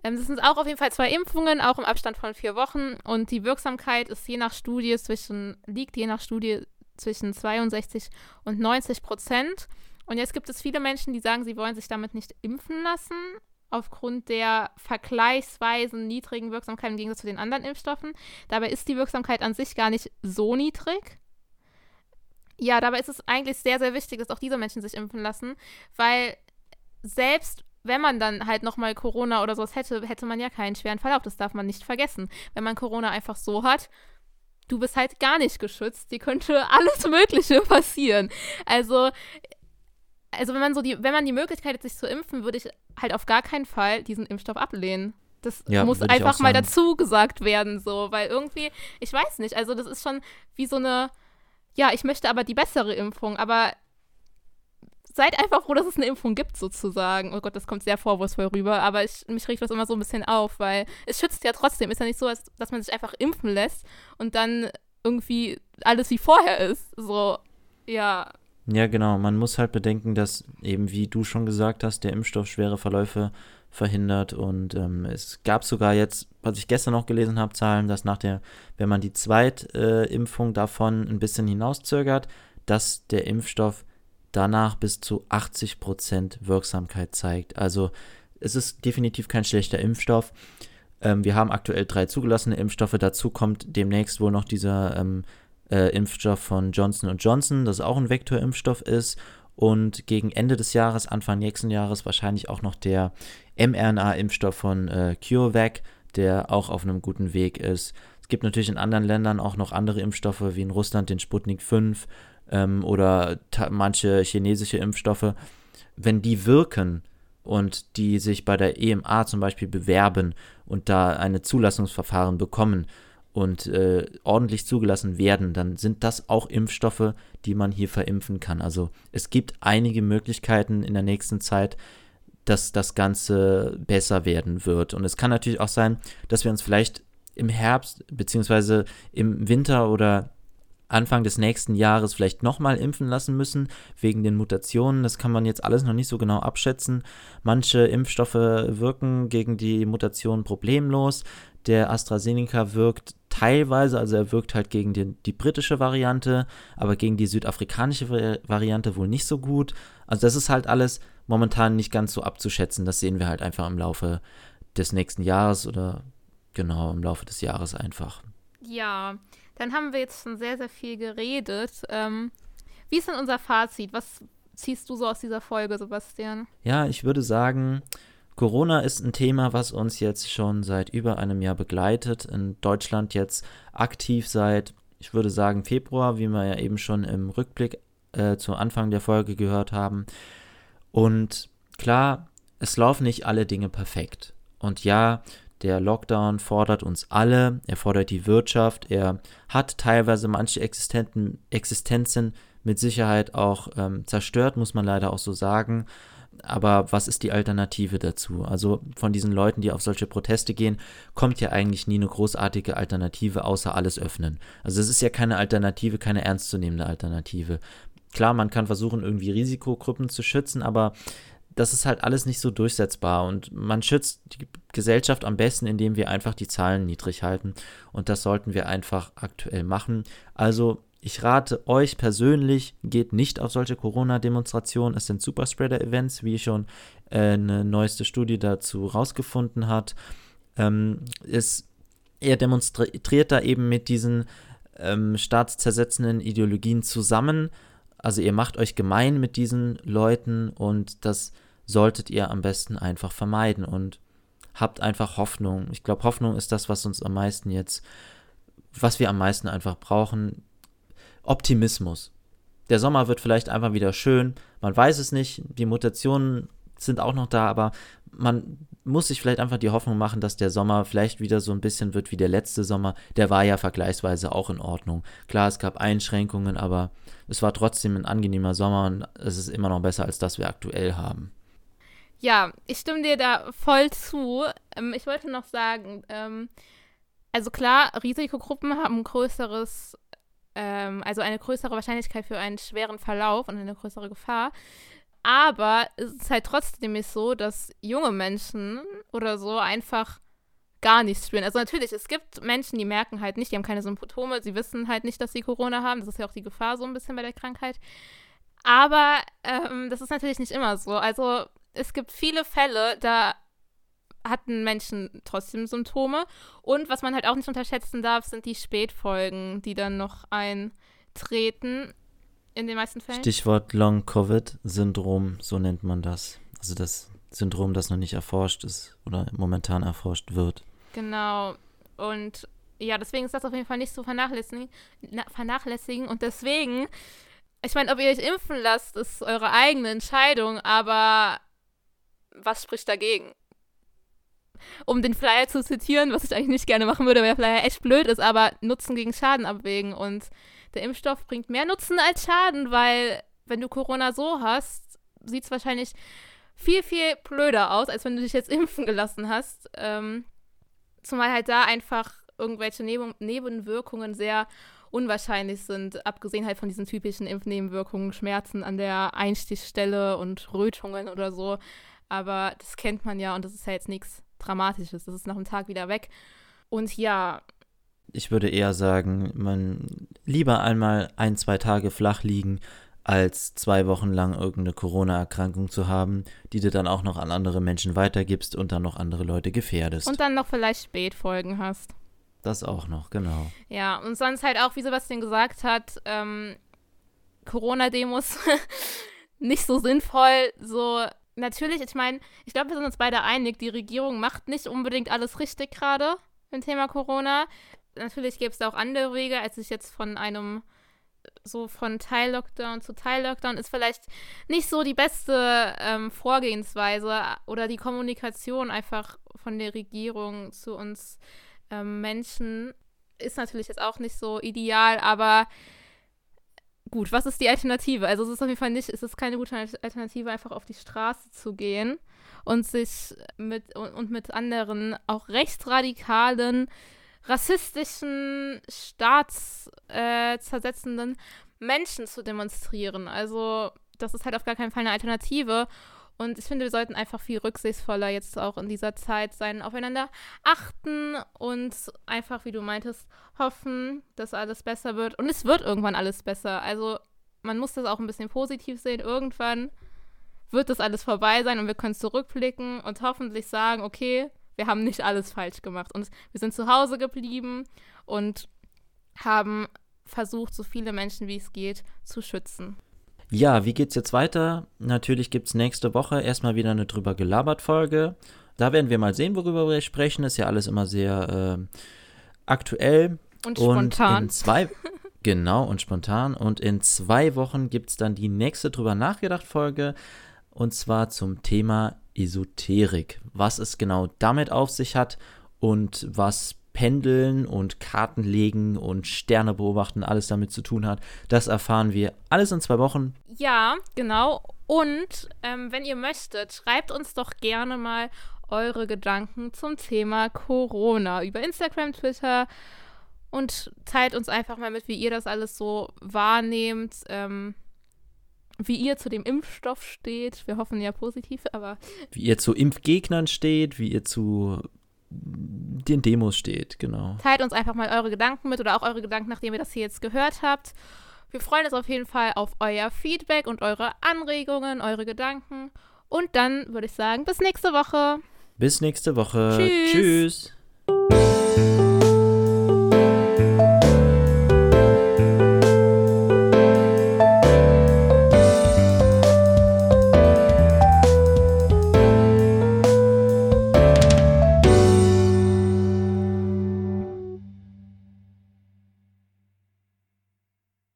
Speaker 1: Ähm, das sind auch auf jeden Fall zwei Impfungen, auch im Abstand von vier Wochen. Und die Wirksamkeit ist je nach Studie zwischen, liegt je nach Studie zwischen 62 und 90 Prozent. Und jetzt gibt es viele Menschen, die sagen, sie wollen sich damit nicht impfen lassen, aufgrund der vergleichsweise niedrigen Wirksamkeit im Gegensatz zu den anderen Impfstoffen. Dabei ist die Wirksamkeit an sich gar nicht so niedrig. Ja, dabei ist es eigentlich sehr, sehr wichtig, dass auch diese Menschen sich impfen lassen, weil selbst wenn man dann halt nochmal Corona oder sowas hätte, hätte man ja keinen schweren Verlauf. Das darf man nicht vergessen. Wenn man Corona einfach so hat, du bist halt gar nicht geschützt. Die könnte alles Mögliche passieren. Also, also wenn man so die, wenn man die Möglichkeit hat, sich zu impfen, würde ich halt auf gar keinen Fall diesen Impfstoff ablehnen. Das ja, muss einfach mal dazu gesagt werden, so, weil irgendwie, ich weiß nicht, also das ist schon wie so eine, ja, ich möchte aber die bessere Impfung, aber seid einfach froh, dass es eine Impfung gibt, sozusagen. Oh Gott, das kommt sehr vorwurfsvoll rüber, aber ich, mich regt das immer so ein bisschen auf, weil es schützt ja trotzdem. Ist ja nicht so, dass, dass man sich einfach impfen lässt und dann irgendwie alles wie vorher ist. So, ja.
Speaker 2: Ja, genau. Man muss halt bedenken, dass eben, wie du schon gesagt hast, der Impfstoff schwere Verläufe verhindert. Und ähm, es gab sogar jetzt, was ich gestern noch gelesen habe, Zahlen, dass nach der, wenn man die Zweitimpfung davon ein bisschen hinauszögert, dass der Impfstoff danach bis zu 80% Wirksamkeit zeigt. Also es ist definitiv kein schlechter Impfstoff. Ähm, wir haben aktuell drei zugelassene Impfstoffe. Dazu kommt demnächst wohl noch dieser ähm, äh, Impfstoff von Johnson Johnson, das auch ein Vektorimpfstoff ist. Und gegen Ende des Jahres, Anfang nächsten Jahres wahrscheinlich auch noch der mRNA-Impfstoff von äh, CureVac, der auch auf einem guten Weg ist. Es gibt natürlich in anderen Ländern auch noch andere Impfstoffe, wie in Russland den Sputnik 5 ähm, oder manche chinesische Impfstoffe, wenn die wirken und die sich bei der EMA zum Beispiel bewerben und da eine Zulassungsverfahren bekommen und äh, ordentlich zugelassen werden, dann sind das auch Impfstoffe, die man hier verimpfen kann. Also es gibt einige Möglichkeiten in der nächsten Zeit, dass das Ganze besser werden wird. Und es kann natürlich auch sein, dass wir uns vielleicht im Herbst beziehungsweise im Winter oder Anfang des nächsten Jahres vielleicht nochmal impfen lassen müssen, wegen den Mutationen. Das kann man jetzt alles noch nicht so genau abschätzen. Manche Impfstoffe wirken gegen die Mutation problemlos. Der AstraZeneca wirkt teilweise, also er wirkt halt gegen die, die britische Variante, aber gegen die südafrikanische Variante wohl nicht so gut. Also das ist halt alles momentan nicht ganz so abzuschätzen. Das sehen wir halt einfach im Laufe des nächsten Jahres oder genau im Laufe des Jahres einfach.
Speaker 1: Ja, dann haben wir jetzt schon sehr, sehr viel geredet. Ähm, wie ist denn unser Fazit? Was ziehst du so aus dieser Folge, Sebastian?
Speaker 2: Ja, ich würde sagen, Corona ist ein Thema, was uns jetzt schon seit über einem Jahr begleitet. In Deutschland jetzt aktiv seit, ich würde sagen, Februar, wie wir ja eben schon im Rückblick äh, zu Anfang der Folge gehört haben. Und klar, es laufen nicht alle Dinge perfekt. Und ja, der Lockdown fordert uns alle, er fordert die Wirtschaft, er hat teilweise manche Existenzen mit Sicherheit auch ähm, zerstört, muss man leider auch so sagen. aber was ist die Alternative dazu? Also von diesen Leuten, die auf solche Proteste gehen, kommt ja eigentlich nie eine großartige Alternative, außer alles öffnen. Also es ist ja keine Alternative, keine ernstzunehmende Alternative. Klar, man kann versuchen, irgendwie Risikogruppen zu schützen, aber das ist halt alles nicht so durchsetzbar und man schützt die Gesellschaft am besten, indem wir einfach die Zahlen niedrig halten und das sollten wir einfach aktuell machen. Also ich rate euch persönlich, geht nicht auf solche Corona-Demonstrationen. Es sind Superspreader-Events, wie schon äh, eine neueste Studie dazu rausgefunden hat. Ähm, es, er demonstriert da eben mit diesen ähm, staatszersetzenden Ideologien zusammen. Also ihr macht euch gemein mit diesen Leuten und das solltet ihr am besten einfach vermeiden und habt einfach Hoffnung. Ich glaube, Hoffnung ist das, was uns am meisten jetzt, was wir am meisten einfach brauchen Optimismus. Der Sommer wird vielleicht einfach wieder schön. Man weiß es nicht. Die Mutationen sind auch noch da, aber man muss sich vielleicht einfach die Hoffnung machen, dass der Sommer vielleicht wieder so ein bisschen wird wie der letzte Sommer. Der war ja vergleichsweise auch in Ordnung. Klar, es gab Einschränkungen, aber es war trotzdem ein angenehmer Sommer und es ist immer noch besser als das wir aktuell haben.
Speaker 1: Ja, ich stimme dir da voll zu. Ähm, ich wollte noch sagen, ähm, also klar, Risikogruppen haben größeres ähm, also eine größere Wahrscheinlichkeit für einen schweren Verlauf und eine größere Gefahr. Aber es ist halt trotzdem so, dass junge Menschen oder so einfach gar nichts spüren. Also natürlich, es gibt Menschen, die merken halt nicht, die haben keine Symptome, sie wissen halt nicht, dass sie Corona haben. Das ist ja auch die Gefahr so ein bisschen bei der Krankheit. Aber ähm, das ist natürlich nicht immer so. Also es gibt viele Fälle, da hatten Menschen trotzdem Symptome. Und was man halt auch nicht unterschätzen darf, sind die Spätfolgen, die dann noch eintreten in den meisten Fällen.
Speaker 2: Stichwort Long-Covid-Syndrom, so nennt man das. Also das Syndrom, das noch nicht erforscht ist oder momentan erforscht wird.
Speaker 1: Genau. Und ja, deswegen ist das auf jeden Fall nicht so vernachlässigen. vernachlässigen. Und deswegen, ich meine, ob ihr euch impfen lasst, ist eure eigene Entscheidung, aber was spricht dagegen? um den Flyer zu zitieren, was ich eigentlich nicht gerne machen würde, weil der Flyer echt blöd ist, aber Nutzen gegen Schaden abwägen. Und der Impfstoff bringt mehr Nutzen als Schaden, weil wenn du Corona so hast, sieht es wahrscheinlich viel, viel blöder aus, als wenn du dich jetzt impfen gelassen hast. Ähm, zumal halt da einfach irgendwelche Neben Nebenwirkungen sehr unwahrscheinlich sind, abgesehen halt von diesen typischen Impfnebenwirkungen, Schmerzen an der Einstichstelle und Rötungen oder so. Aber das kennt man ja und das ist ja jetzt nichts Dramatisches. Das ist nach einem Tag wieder weg. Und ja.
Speaker 2: Ich würde eher sagen, man lieber einmal ein, zwei Tage flach liegen, als zwei Wochen lang irgendeine Corona-Erkrankung zu haben, die du dann auch noch an andere Menschen weitergibst und dann noch andere Leute gefährdest.
Speaker 1: Und dann noch vielleicht Spätfolgen hast.
Speaker 2: Das auch noch, genau.
Speaker 1: Ja, und sonst halt auch, wie Sebastian gesagt hat, ähm, Corona-Demos nicht so sinnvoll, so natürlich, ich meine, ich glaube, wir sind uns beide einig, die Regierung macht nicht unbedingt alles richtig gerade im Thema Corona. Natürlich gäbe es da auch andere Wege, als sich jetzt von einem so von Teil-Lockdown zu Teil-Lockdown ist vielleicht nicht so die beste ähm, Vorgehensweise oder die Kommunikation einfach von der Regierung zu uns ähm, Menschen ist natürlich jetzt auch nicht so ideal, aber gut, was ist die Alternative? Also es ist auf jeden Fall nicht, es ist keine gute Alternative, einfach auf die Straße zu gehen und sich mit und, mit anderen auch rechtsradikalen, rassistischen, staatszersetzenden äh, Menschen zu demonstrieren. Also das ist halt auf gar keinen Fall eine Alternative. Und ich finde, wir sollten einfach viel rücksichtsvoller jetzt auch in dieser Zeit sein, aufeinander achten und einfach, wie du meintest, hoffen, dass alles besser wird. Und es wird irgendwann alles besser. Also man muss das auch ein bisschen positiv sehen. Irgendwann wird das alles vorbei sein und wir können zurückblicken und hoffentlich sagen, okay, wir haben nicht alles falsch gemacht. Und wir sind zu Hause geblieben und haben versucht, so viele Menschen wie es geht zu schützen.
Speaker 2: Ja, wie geht's jetzt weiter? Natürlich gibt's nächste Woche erstmal wieder eine drüber gelabert Folge. Da werden wir mal sehen, worüber wir sprechen. Ist ja alles immer sehr äh, aktuell.
Speaker 1: Und spontan.
Speaker 2: Und in zwei, genau, und spontan. Und in zwei Wochen gibt es dann die nächste drüber nachgedacht Folge. Und zwar zum Thema Esoterik. Was es genau damit auf sich hat und was Pendeln und Karten legen und Sterne beobachten alles damit zu tun hat. Das erfahren wir alles in zwei Wochen.
Speaker 1: Ja, genau. Und ähm, wenn ihr möchtet, schreibt uns doch gerne mal eure Gedanken zum Thema Corona über Instagram, Twitter und teilt uns einfach mal mit, wie ihr das alles so wahrnehmt, ähm, wie ihr zu dem Impfstoff steht. Wir hoffen ja positiv, aber.
Speaker 2: Wie ihr zu Impfgegnern steht, wie ihr zu den Demos steht, genau.
Speaker 1: Teilt uns einfach mal eure Gedanken mit oder auch eure Gedanken, nachdem ihr das hier jetzt gehört habt. Wir freuen uns auf jeden Fall auf euer Feedback und eure Anregungen, eure Gedanken. Und dann würde ich sagen, bis nächste Woche.
Speaker 2: Bis nächste Woche. Tschüss. Tschüss.